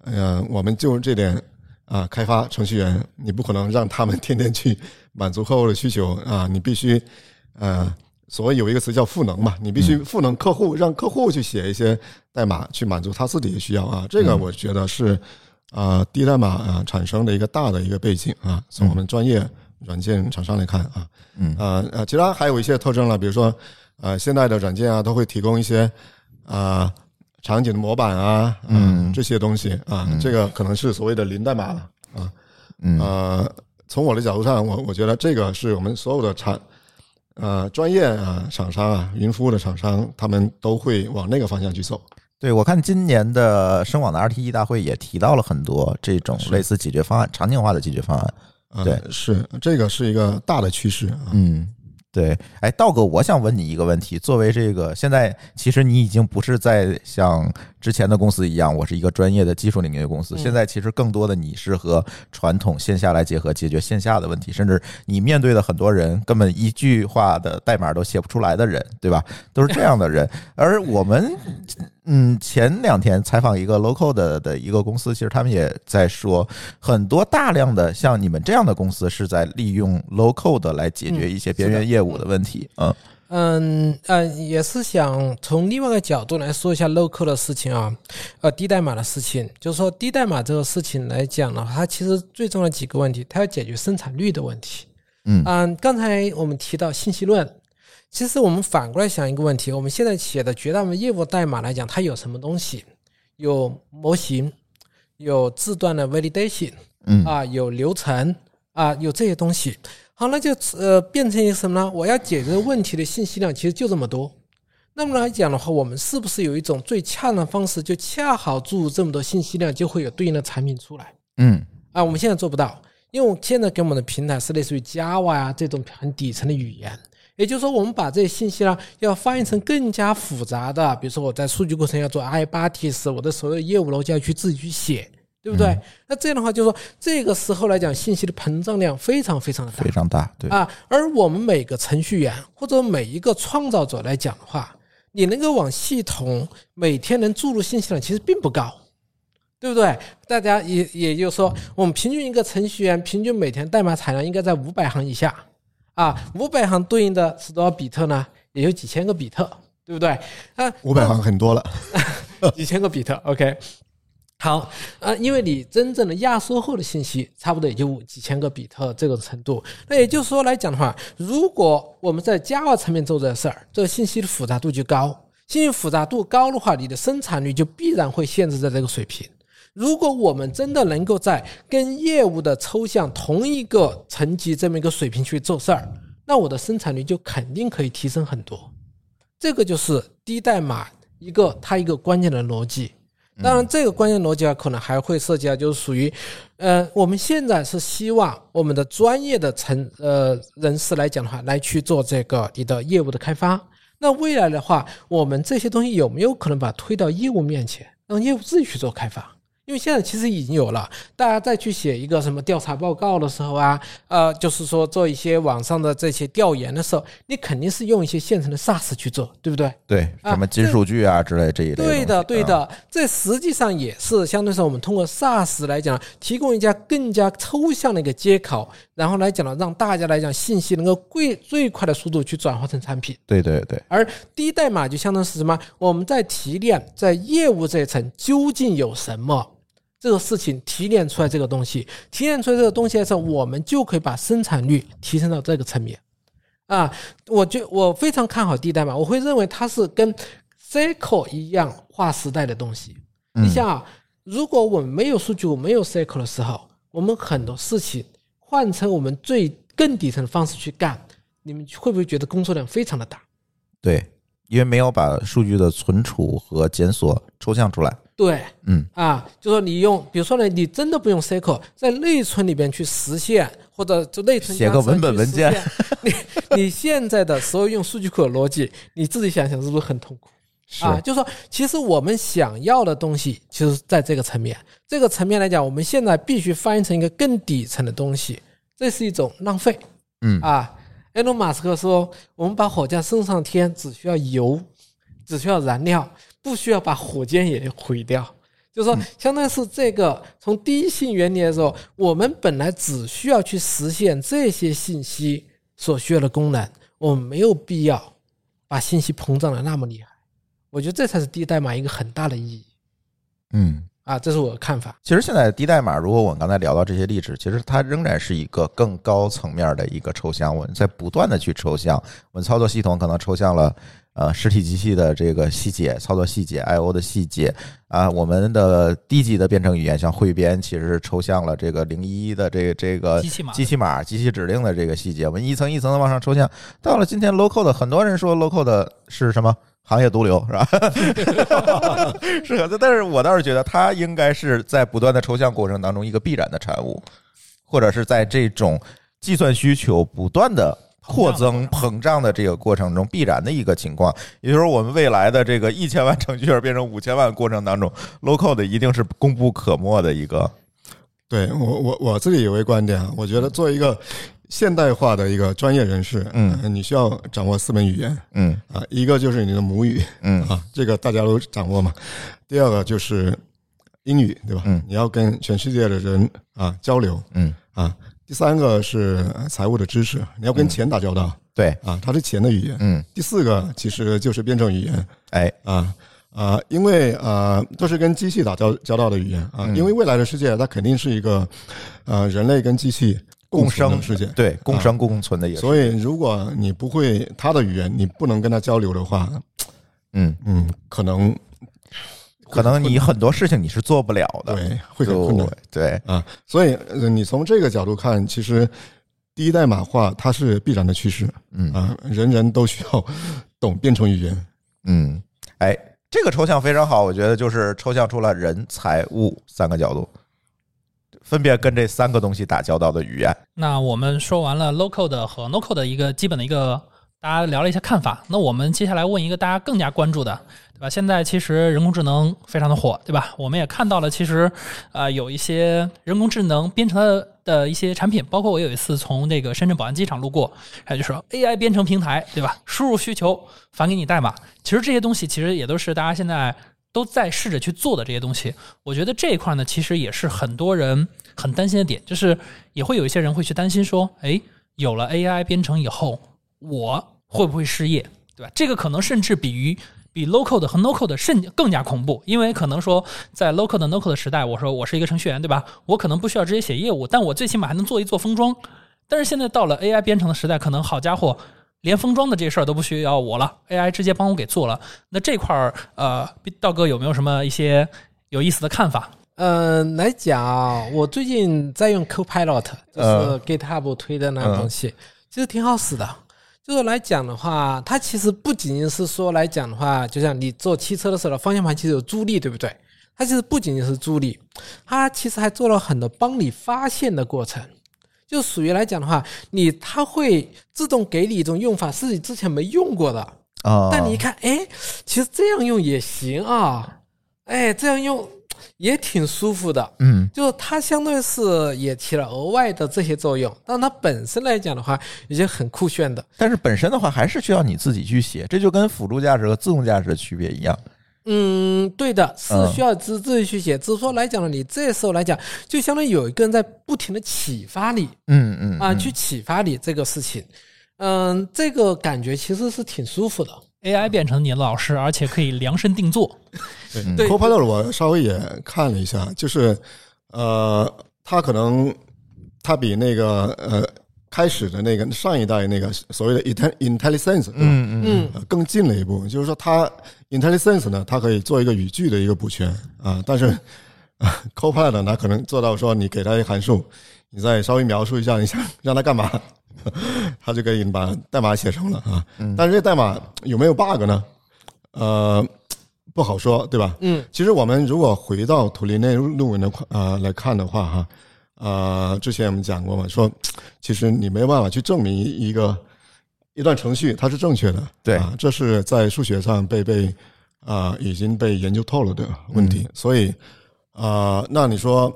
呃，我们就这点啊，开发程序员，你不可能让他们 天天去满足客户的需求啊，你必须呃，所谓有一个词叫赋能嘛，你必须赋能客户，让客户去写一些代码去满足他自己的需要啊，这个我觉得是。啊，低代码啊产生的一个大的一个背景啊，从我们专业软件厂商来看啊，嗯啊呃，其他还有一些特征了，比如说呃，现在的软件啊都会提供一些啊场景的模板啊，嗯这些东西啊，这个可能是所谓的零代码了啊，嗯呃，从我的角度上，我我觉得这个是我们所有的产呃专业啊厂商啊云服务的厂商，他们都会往那个方向去走。对，我看今年的深网的 RTE 大会也提到了很多这种类似解决方案、场景化的解决方案。啊，对，是这个是一个大的趋势啊。嗯，对。哎，道哥，我想问你一个问题：作为这个现在，其实你已经不是在像之前的公司一样，我是一个专业的技术领域的公司。嗯现在其实更多的你是和传统线下来结合，解决线下的问题，甚至你面对的很多人根本一句话的代码都写不出来的人，对吧？都是这样的人。而我们嗯，前两天采访一个 local 的的一个公司，其实他们也在说，很多大量的像你们这样的公司是在利用 local 的来解决一些边缘业务的问题。嗯嗯呃，也是想从另外一个角度来说一下 local 的事情啊，呃，低代码的事情。就是说低代码这个事情来讲的话，它其实最重要的几个问题，它要解决生产率的问题。嗯嗯，刚才我们提到信息论，其实我们反过来想一个问题：我们现在写的绝大部分业务代码来讲，它有什么东西？有模型，有字段的 validation 嗯啊，有流程啊，有这些东西。好，那就呃变成一个什么呢？我要解决问题的信息量其实就这么多。那么来讲的话，我们是不是有一种最恰当的方式，就恰好注入这么多信息量，就会有对应的产品出来嗯啊？我们现在做不到，因为我现在给我们的平台是类似于 Java 呀、这种很底层的语言。也就是说，我们把这些信息呢，要翻译成更加复杂的，比如说我在数据过程要做 iBatis，我的所有业务逻辑要去自己去写，对不对？那这样的话，就是说这个时候来讲，信息的膨胀量非常非常的大非。常大，对，啊，而我们每个程序员或者每一个创造者来讲的话，你能够往系统每天能注入信息量其实并不高，对不对？大家也也就是说，我们平均一个程序员平均每天代码产量应该在五百行以下啊，五百行对应的是多少比特呢？也就几千个比特，对不对？啊，五百行很多了。几千个比特，OK。好，呃，因为你真正的压缩后的信息，差不多也就几千个比特这个程度。那也就是说来讲的话，如果我们在 Java 层面做这事儿，这个信息的复杂度就高。信息复杂度高的话，你的生产率就必然会限制在这个水平。如果我们真的能够在跟业务的抽象同一个层级这么一个水平去做事儿，那我的生产率就肯定可以提升很多。这个就是低代码一个它一个关键的逻辑。当然，这个关键逻辑啊，可能还会涉及到，就是属于，呃，我们现在是希望我们的专业的成呃人士来讲的话，来去做这个你的业务的开发。那未来的话，我们这些东西有没有可能把推到业务面前，让业务自己去做开发？因为现在其实已经有了，大家再去写一个什么调查报告的时候啊，呃，就是说做一些网上的这些调研的时候，你肯定是用一些现成的 SaaS 去做，对不对？对，啊什么金数据啊之类这一类。对的，对啊，的，这实际上也是相对上我们通过 SaaS 来讲，提供一家更加抽象的一个接口，然后来讲呢，让大家来讲信息能够最最快的速度去转化成产品。对对对，而低代码就相当是什么？我们在提炼在业务这一层究竟有什么这个事情提炼出来这个东西，提炼出来这个东西的时候，我们就可以把生产率提升到这个层面。啊，我就我非常看好地代码，我会认为它是跟 SQL 一样划时代的东西。你想啊，如果我们没有数据我、没有 SQL 的时候，我们很多事情换成我们最更底层的方式去干，你们会不会觉得工作量非常的大？对，因为没有把数据的存储和检索抽象出来。对，嗯。啊，就说你用，比如说呢，你真的不用 SQL，在内存里边去实现，或者就内存写个文本文件。你 你现在的所有用数据库的逻辑，你自己想想是不是很痛苦？是。啊，就是说，其实我们想要的东西，其实在这个层面，这个层面来讲，我们现在必须翻译成一个更底层的东西，这是一种浪费。嗯。啊，埃隆·马斯克说，我们把火箭送上天只需要油，只需要燃料，不需要把火箭也毁掉。就是说，相当于是这个从第一性原理的时候，我们本来只需要去实现这些信息所需要的功能，我们没有必要把信息膨胀的那么厉害。我觉得这才是低代码一个很大的意义嗯。啊，这是我的看法。其实现在低代码，如果我们刚才聊到这些例子，其实它仍然是一个更高层面的一个抽象，我们在不断的去抽象。我们操作系统可能抽象了，呃，实体机器的这个细节、操作细节、I/O 的细节啊，我们的低级的编程语言，像汇编，其实是抽象了这个零一的这个这个机器码机器码、机器指令的这个细节。我们一层一层的往上抽象，到了今天 low code，很多人说 low code 是什么？行业毒瘤是吧？是的，但是我倒是觉得它应该是在不断的抽象过程当中一个必然的产物，或者是在这种计算需求不断的扩增膨胀的这个过程中必然的一个情况。也就是说，我们未来的这个一千万程序员变成五千万过程当中，low code 一定是功不可没的一个。对我我我自己有一观点啊，我觉得作为一个现代化的一个专业人士，嗯呃，你需要掌握四门语言嗯啊，一个就是你的母语嗯啊，这个大家都掌握嘛。第二个就是英语，对吧？嗯你要跟全世界的人啊交流嗯，啊。第三个是财务的知识，你要跟钱打交道。对，啊，它是钱的语言。嗯，第四个其实就是编程语言。哎，啊啊，因为啊都是跟机器打交交道的语言。啊，嗯。因为未来的世界它肯定是一个呃人类跟机器共生世界，对，共生共存的也是。所以如果你不会它的语言，你不能跟它交流的话，嗯，嗯，可能可能你很多事情你是做不了的，对会很困难对啊。所以呃你从这个角度看，其实第一代码化它是必然的趋势，嗯啊，人人都需要懂编程语言。嗯，哎，这个抽象非常好，我觉得就是抽象出了人、财、物三个角度，分别跟这三个东西打交道的语言。那我们说完了 local 的和 nocal 的一个基本的一个，大家聊了一下看法。那我们接下来问一个大家更加关注的，对吧？现在其实人工智能非常的火，对吧？我们也看到了，其实呃有一些人工智能编程的的一些产品，包括我有一次从这个深圳宝安机场路过，还就说 AI 编程平台，对吧？输入需求返给你代码，其实这些东西其实也都是大家现在都在试着去做的这些东西。我觉得这一块呢，其实也是很多人很担心的点，就是也会有一些人会去担心说，哎，有了 AI 编程以后，我会不会失业，对吧？这个可能甚至比于比 local 的和 nocal 的甚更加恐怖，因为可能说在 local 的 nocal 的时代，我说我是一个程序员，对吧？我可能不需要直接写业务，但我最起码还能做一做封装。但是现在到了 AI 编程的时代，可能好家伙，连封装的这事儿都不需要我了，AI 直接帮我给做了。那这块儿，呃，道哥有没有什么一些有意思的看法？呃，来讲啊，我最近在用 Copilot，就是嗯 GitHub 推的那个东西，其实挺好使的。就是来讲的话，它其实不仅仅是说来讲的话，就像你坐汽车的时候，方向盘其实有助力，对不对？它其实不仅仅是助力，它其实还做了很多帮你发现的过程。就属于来讲的话，你它会自动给你一种用法，是你之前没用过的。啊，但你一看，哎，其实这样用也行啊，哎，这样用也挺舒服的。嗯就是它相对是也起了额外的这些作用，但它本身来讲的话，已经很酷炫的。但是本身的话还是需要你自己去写，这就跟辅助驾驶和自动驾驶的区别一样。嗯，对的，是嗯需要自自己去写。只是说来讲呢，你这时候来讲，就相当于有一个人在不停的启发你嗯嗯啊，嗯去启发你这个事情。嗯，这个感觉其实是挺舒服的。AI 变成你的老师，而且可以量身定做。对对 Copilot 我稍微也看了一下，就是呃，它可能它比那个呃开始的那个上一代那个所谓的 intel intelligence 对吧？嗯嗯更近了一步，就是说它 intelligence 呢，它可以做一个语句的一个补全啊，但是啊 Copilot 呢，它可能做到说你给它一个函数，你再稍微描述一下你想让它干嘛，它就可以把代码写成了啊。但是这代码有没有 bug 呢？呃，不好说，对吧？嗯其实我们如果回到图灵那论文的呃来看的话，哈，呃，之前我们讲过嘛，说其实你没有办法去证明一一个一段程序它是正确的，对啊，这是在数学上被被啊、已经被研究透了的问题，所以啊，那你说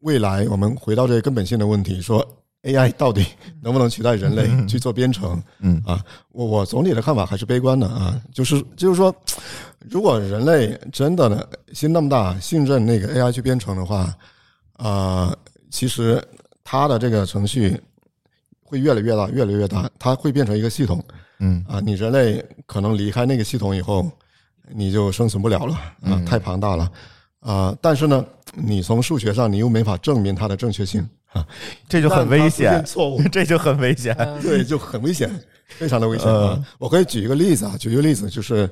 未来我们回到这个根本性的问题，说 AI 到底能不能取代人类去做编程？嗯。啊，我我总体的看法还是悲观的啊，就是就是说，如果人类真的呢心那么大，信任那个 AI 去编程的话，啊，其实它的这个程序会越来越大，越来越大，它会变成一个系统嗯。啊，你人类可能离开那个系统以后，你就生存不了了啊，太庞大了。啊，但是呢，你从数学上你又没法证明它的正确性 啊，这就很危险，错误，这就很危险。嗯对，就很危险，非常的危险啊！我可以举一个例子啊，举一个例子，就是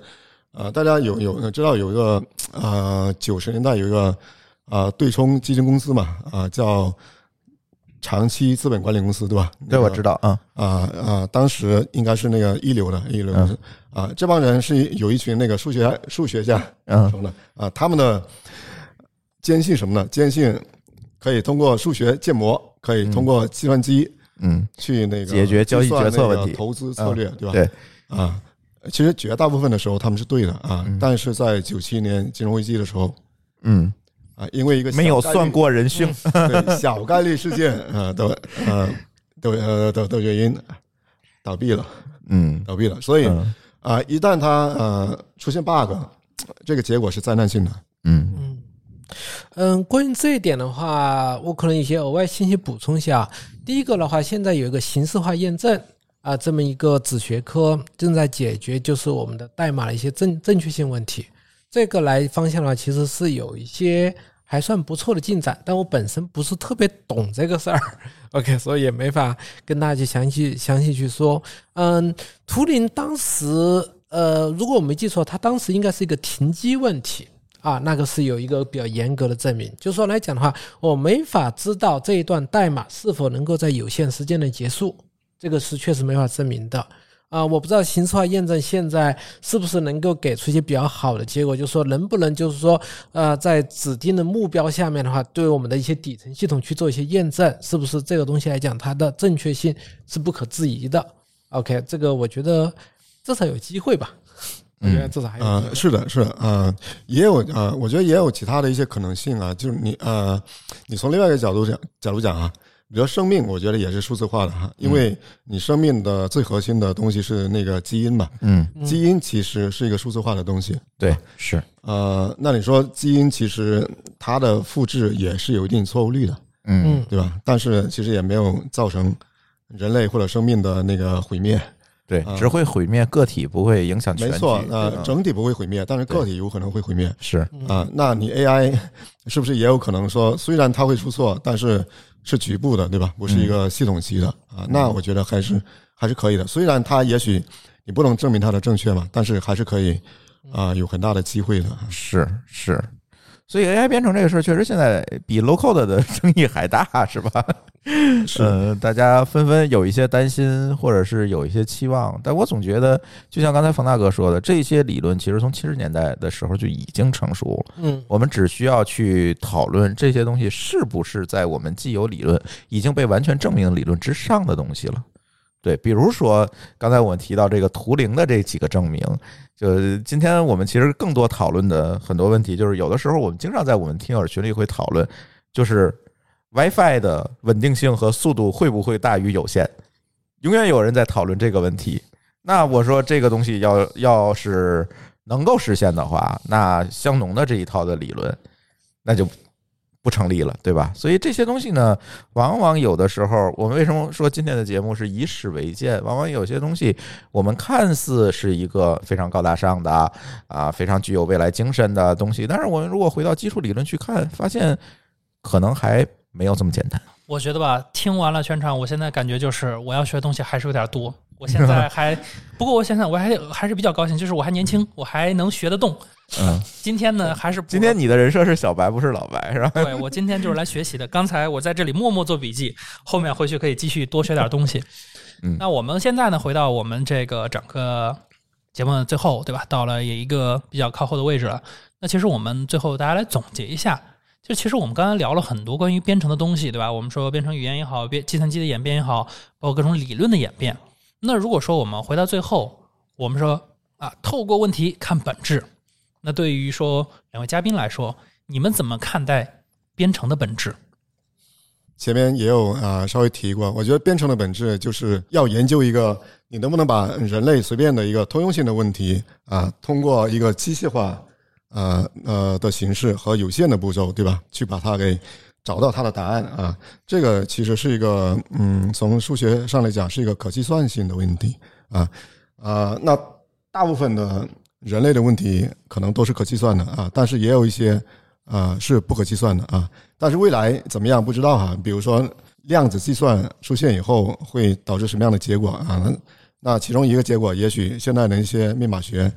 呃，大家有有知道有一个呃九十年代有一个呃对冲基金公司嘛啊、叫长期资本管理公司对吧？这我知道啊，啊啊，当时应该是那个一流的一流的啊，这帮人是有一群那个数学数学家嗯成的啊，他们的坚信什么呢？坚信可以通过数学建模，可以通过计算机嗯，去那个解决交易决策问题。投资策略，对吧？对，啊，其实绝大部分的时候他们是对的啊，嗯。但是在九七年金融危机的时候嗯，啊，因为一个没有算过人性。对小概率事件啊的呃的呃的的原因倒闭了，嗯。倒闭了，所以嗯。啊，一旦它呃出现 bug，这个结果是灾难性的。嗯，关于这一点的话，我可能有些额外信息补充一下。第一个的话，现在有一个形式化验证啊，这么一个子学科正在解决，就是我们的代码的一些正正确性问题。这个来方向的话，其实是有一些还算不错的进展，但我本身不是特别懂这个事儿，OK，所以也没法跟大家详细详细去说。嗯，图灵当时呃，如果我没记错，他当时应该是一个停机问题。啊，那个是有一个比较严格的证明。就说来讲的话，我没法知道这一段代码是否能够在有限时间内结束，这个是确实没法证明的。啊，我不知道形式化验证现在是不是能够给出一些比较好的结果，就是说能不能就是说，呃，在指定的目标下面的话，对我们的一些底层系统去做一些验证，是不是这个东西来讲，它的正确性是不可置疑的？OK，这个我觉得至少有机会吧。我觉得至少还有机呃，是的，是的，呃，也有呃，我觉得也有其他的一些可能性啊，就是你呃，你从另外一个角度讲角度讲啊，比如说生命，我觉得也是数字化的哈，因为你生命的最核心的东西是那个基因嘛，嗯，基因其实是一个数字化的东西，对，是，呃，那你说基因其实它的复制也是有一定错误率的，嗯。嗯。对吧？但是其实也没有造成人类或者生命的那个毁灭，对，啊只会毁灭个体，不会影响全局。没错，呃，整体不会毁灭，但是个体有可能会毁灭。是，啊、那你 AI 是不是也有可能说，虽然它会出错，但是是局部的，对吧？不是一个系统级的啊。那我觉得还是还是可以的。虽然它也许你不能证明它的正确嘛，但是还是可以啊、有很大的机会的。是是，所以 AI 编程这个事儿，确实现在比 low code 的 争议还大，是吧？是呃，大家纷纷有一些担心，或者是有一些期望，但我总觉得，就像刚才冯大哥说的，这些理论其实从七十年代的时候就已经成熟了。嗯我们只需要去讨论这些东西是不是在我们既有理论已经被完全证明的理论之上的东西了。对，比如说刚才我们提到这个图灵的这几个证明，就今天我们其实更多讨论的很多问题，就是有的时候我们经常在我们听友群里会讨论，就是 WiFi 的稳定性和速度会不会大于有线？永远有人在讨论这个问题。那我说这个东西要要是能够实现的话，那香农的这一套的理论那就不成立了，对吧？所以这些东西呢，往往有的时候，我们为什么说今天的节目是以史为鉴？往往有些东西我们看似是一个非常高大上的啊，非常具有未来精神的东西，但是我们如果回到基础理论去看，发现可能还没有这么简单。我觉得吧，听完了全场，我现在感觉就是我要学的东西还是有点多。我现在 还，不过我想想我还还是比较高兴，就是我还年轻，我还能学得动。嗯，今天呢，还是今天你的人设是小白，不是老白，是吧？对我今天就是来学习的。刚才我在这里默默做笔记，后面回去可以继续多学点东西。嗯那我们现在呢，回到我们这个整个节目的最后，对吧？到了也一个比较靠后的位置了。那其实我们最后大家来总结一下，就其实我们刚才聊了很多关于编程的东西，对吧？我们说编程语言也好，编计算机的演变也好，包括各种理论的演变。那如果说我们回到最后，我们说啊，透过问题看本质。那对于说两位嘉宾来说，你们怎么看待编程的本质？前面也有啊、稍微提过，我觉得编程的本质就是要研究一个你能不能把人类随便的一个通用性的问题啊，通过一个机械化呃呃的形式和有限的步骤，对吧？去把它给找到它的答案啊。这个其实是一个嗯，从数学上来讲是一个可计算性的问题啊啊。那大部分的人类的问题可能都是可计算的啊，但是也有一些啊是不可计算的啊。但是未来怎么样不知道哈、比如说量子计算出现以后会导致什么样的结果啊？那那其中一个结果，也许现在的一些密码学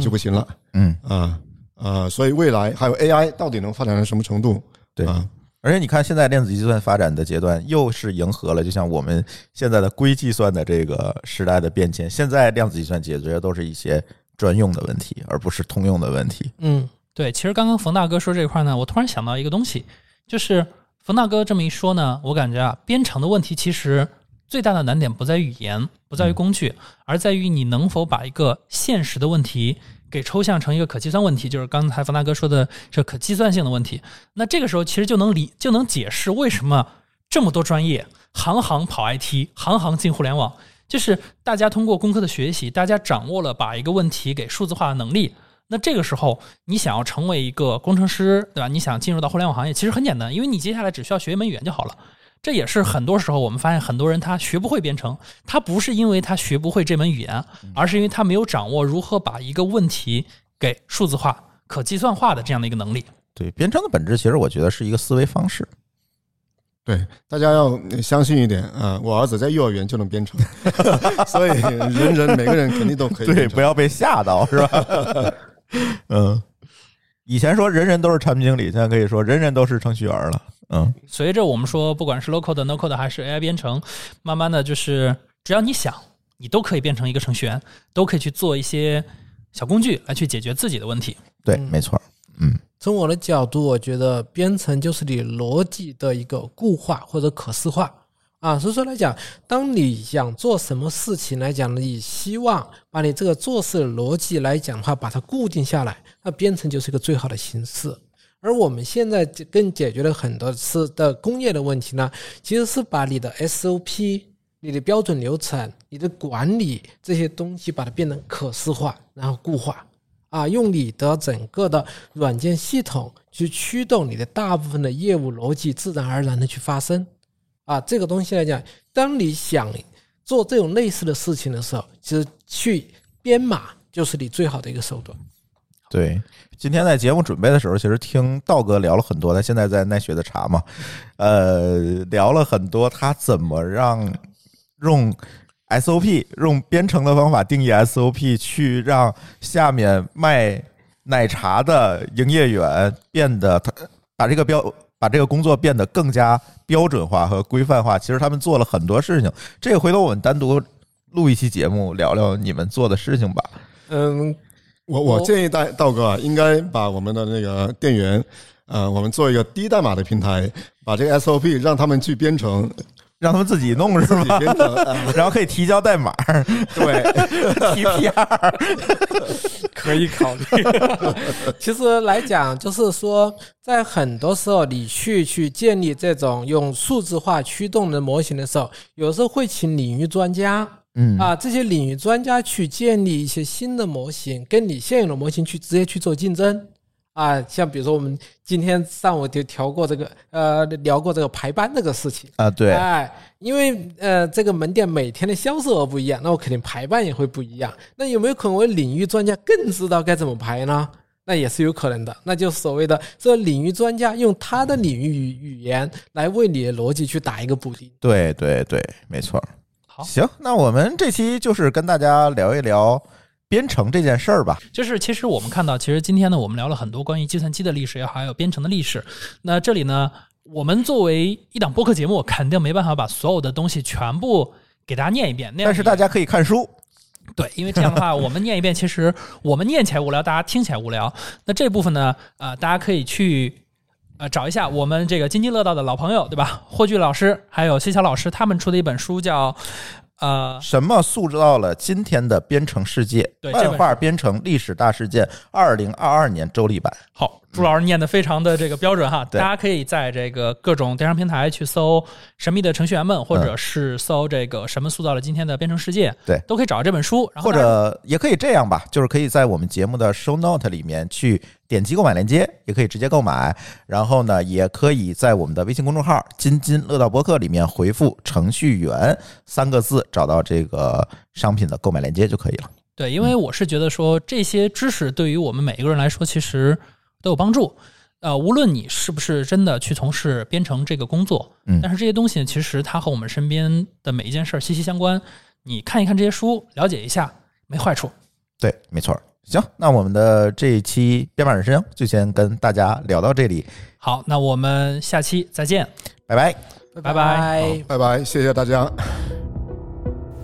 就不行了。嗯，啊啊，所以未来还有 AI 到底能发展到什么程度？对啊，而且你看，现在量子计算发展的阶段，又是迎合了就像我们现在的硅计算的这个时代的变迁。现在量子计算解决的都是一些专用的问题，而不是通用的问题。嗯对，其实刚刚冯大哥说这块呢，我突然想到一个东西，就是冯大哥这么一说呢，我感觉啊，编程的问题其实最大的难点不在语言，不在于工具，而在于你能否把一个现实的问题给抽象成一个可计算问题，就是刚才冯大哥说的这可计算性的问题。那这个时候其实就能理就能解释为什么这么多专业行行跑 IT，行行进互联网，就是大家通过功课的学习，大家掌握了把一个问题给数字化的能力。那这个时候，你想要成为一个工程师，对吧？你想进入到互联网行业，其实很简单，因为你接下来只需要学一门语言就好了。这也是很多时候我们发现很多人他学不会编程，他不是因为他学不会这门语言，而是因为他没有掌握如何把一个问题给数字化、可计算化的这样的一个能力。对，编程的本质其实我觉得是一个思维方式。对，大家要相信一点啊！我儿子在幼儿园就能编程，所以人人每个人肯定都可以对，不。要被吓到，是吧？嗯，以前说人人都是产品经理，现在可以说人人都是程序员了。嗯，随着我们说，不管是 low code、no code 还是 AI 编程，慢慢的就是只要你想，你都可以变成一个程序员，都可以去做一些小工具来去解决自己的问题。对，没错。嗯，从我的角度，我觉得编程就是你逻辑的一个固化或者可视化啊。所以说来讲，当你想做什么事情来讲，你希望把你这个做事逻辑来讲的话，把它固定下来，那编程就是一个最好的形式。而我们现在更解决了很多次的工业的问题呢，其实是把你的 SOP、你的标准流程、你的管理这些东西，把它变成可视化，然后固化。啊，用你的整个的软件系统去驱动你的大部分的业务逻辑，自然而然的去发生。啊，这个东西来讲，当你想做这种类似的事情的时候，其实去编码就是你最好的一个手段。对，今天在节目准备的时候，其实听道哥聊了很多，他现在在奈雪的茶嘛，呃，聊了很多他怎么让用。SOP 用编程的方法定义 SOP，去让下面卖奶茶的营业员变得他把这个标把这个工作变得更加标准化和规范化。其实他们做了很多事情，这个回头我们单独录一期节目聊聊你们做的事情吧。嗯，我我建议大道哥啊，应该把我们的那个店员，呃，我们做一个低代码的平台，把这个 SOP 让他们去编程。让他们自己弄是吗？然后可以提交代码，对，提 PR，可以考虑。其实来讲，就是说，在很多时候，你去去建立这种用数字化驱动的模型的时候，有时候会请领域专家，嗯啊，这些领域专家去建立一些新的模型，跟你现有的模型去直接去做竞争。啊，像比如说我们今天上午就调过这个，呃，聊过这个排班这个事情啊，对，哎，因为呃，这个门店每天的销售额不一样，那我肯定排班也会不一样。那有没有可能我领域专家更知道该怎么排呢？那也是有可能的，那就所谓的这领域专家用他的领域语语言来为你的逻辑去打一个补丁。对对对，没错。好，行，那我们这期就是跟大家聊一聊。编程这件事儿吧，就是其实我们看到，其实今天呢，我们聊了很多关于计算机的历史也好，还有编程的历史。那这里呢，我们作为一档播客节目，肯定没办法把所有的东西全部给大家念一遍。但是大家可以看书，对，因为这样的话，我们念一遍，其实我们念起来无聊，大家听起来无聊。那这部分呢，呃，大家可以去呃找一下我们这个津津乐道的老朋友，对吧？霍炬老师还有谢桥老师他们出的一本书叫。呃，什么塑造了今天的编程世界？对，漫画编程历史大事件，二零二二年周历版。好，朱老师念的非常的这个标准哈，大家可以在这个各种电商平台去搜《神秘的程序员们》，或者是搜这个“什么塑造了今天的编程世界”，对，都可以找到这本书。或者也可以这样吧，就是可以在我们节目的 show note 里面去。点击购买链接也可以直接购买，然后呢，也可以在我们的微信公众号“津津乐道博客”里面回复“程序员”三个字，找到这个商品的购买链接就可以了。对，因为我是觉得说这些知识对于我们每一个人来说其实都有帮助。呃，无论你是不是真的去从事编程这个工作，嗯，但是这些东西其实它和我们身边的每一件事息息相关。你看一看这些书，了解一下，没坏处。对，没错。行，那我们的这一期编码人生就先跟大家聊到这里。好，那我们下期再见，拜拜，拜拜，拜拜，谢谢大家。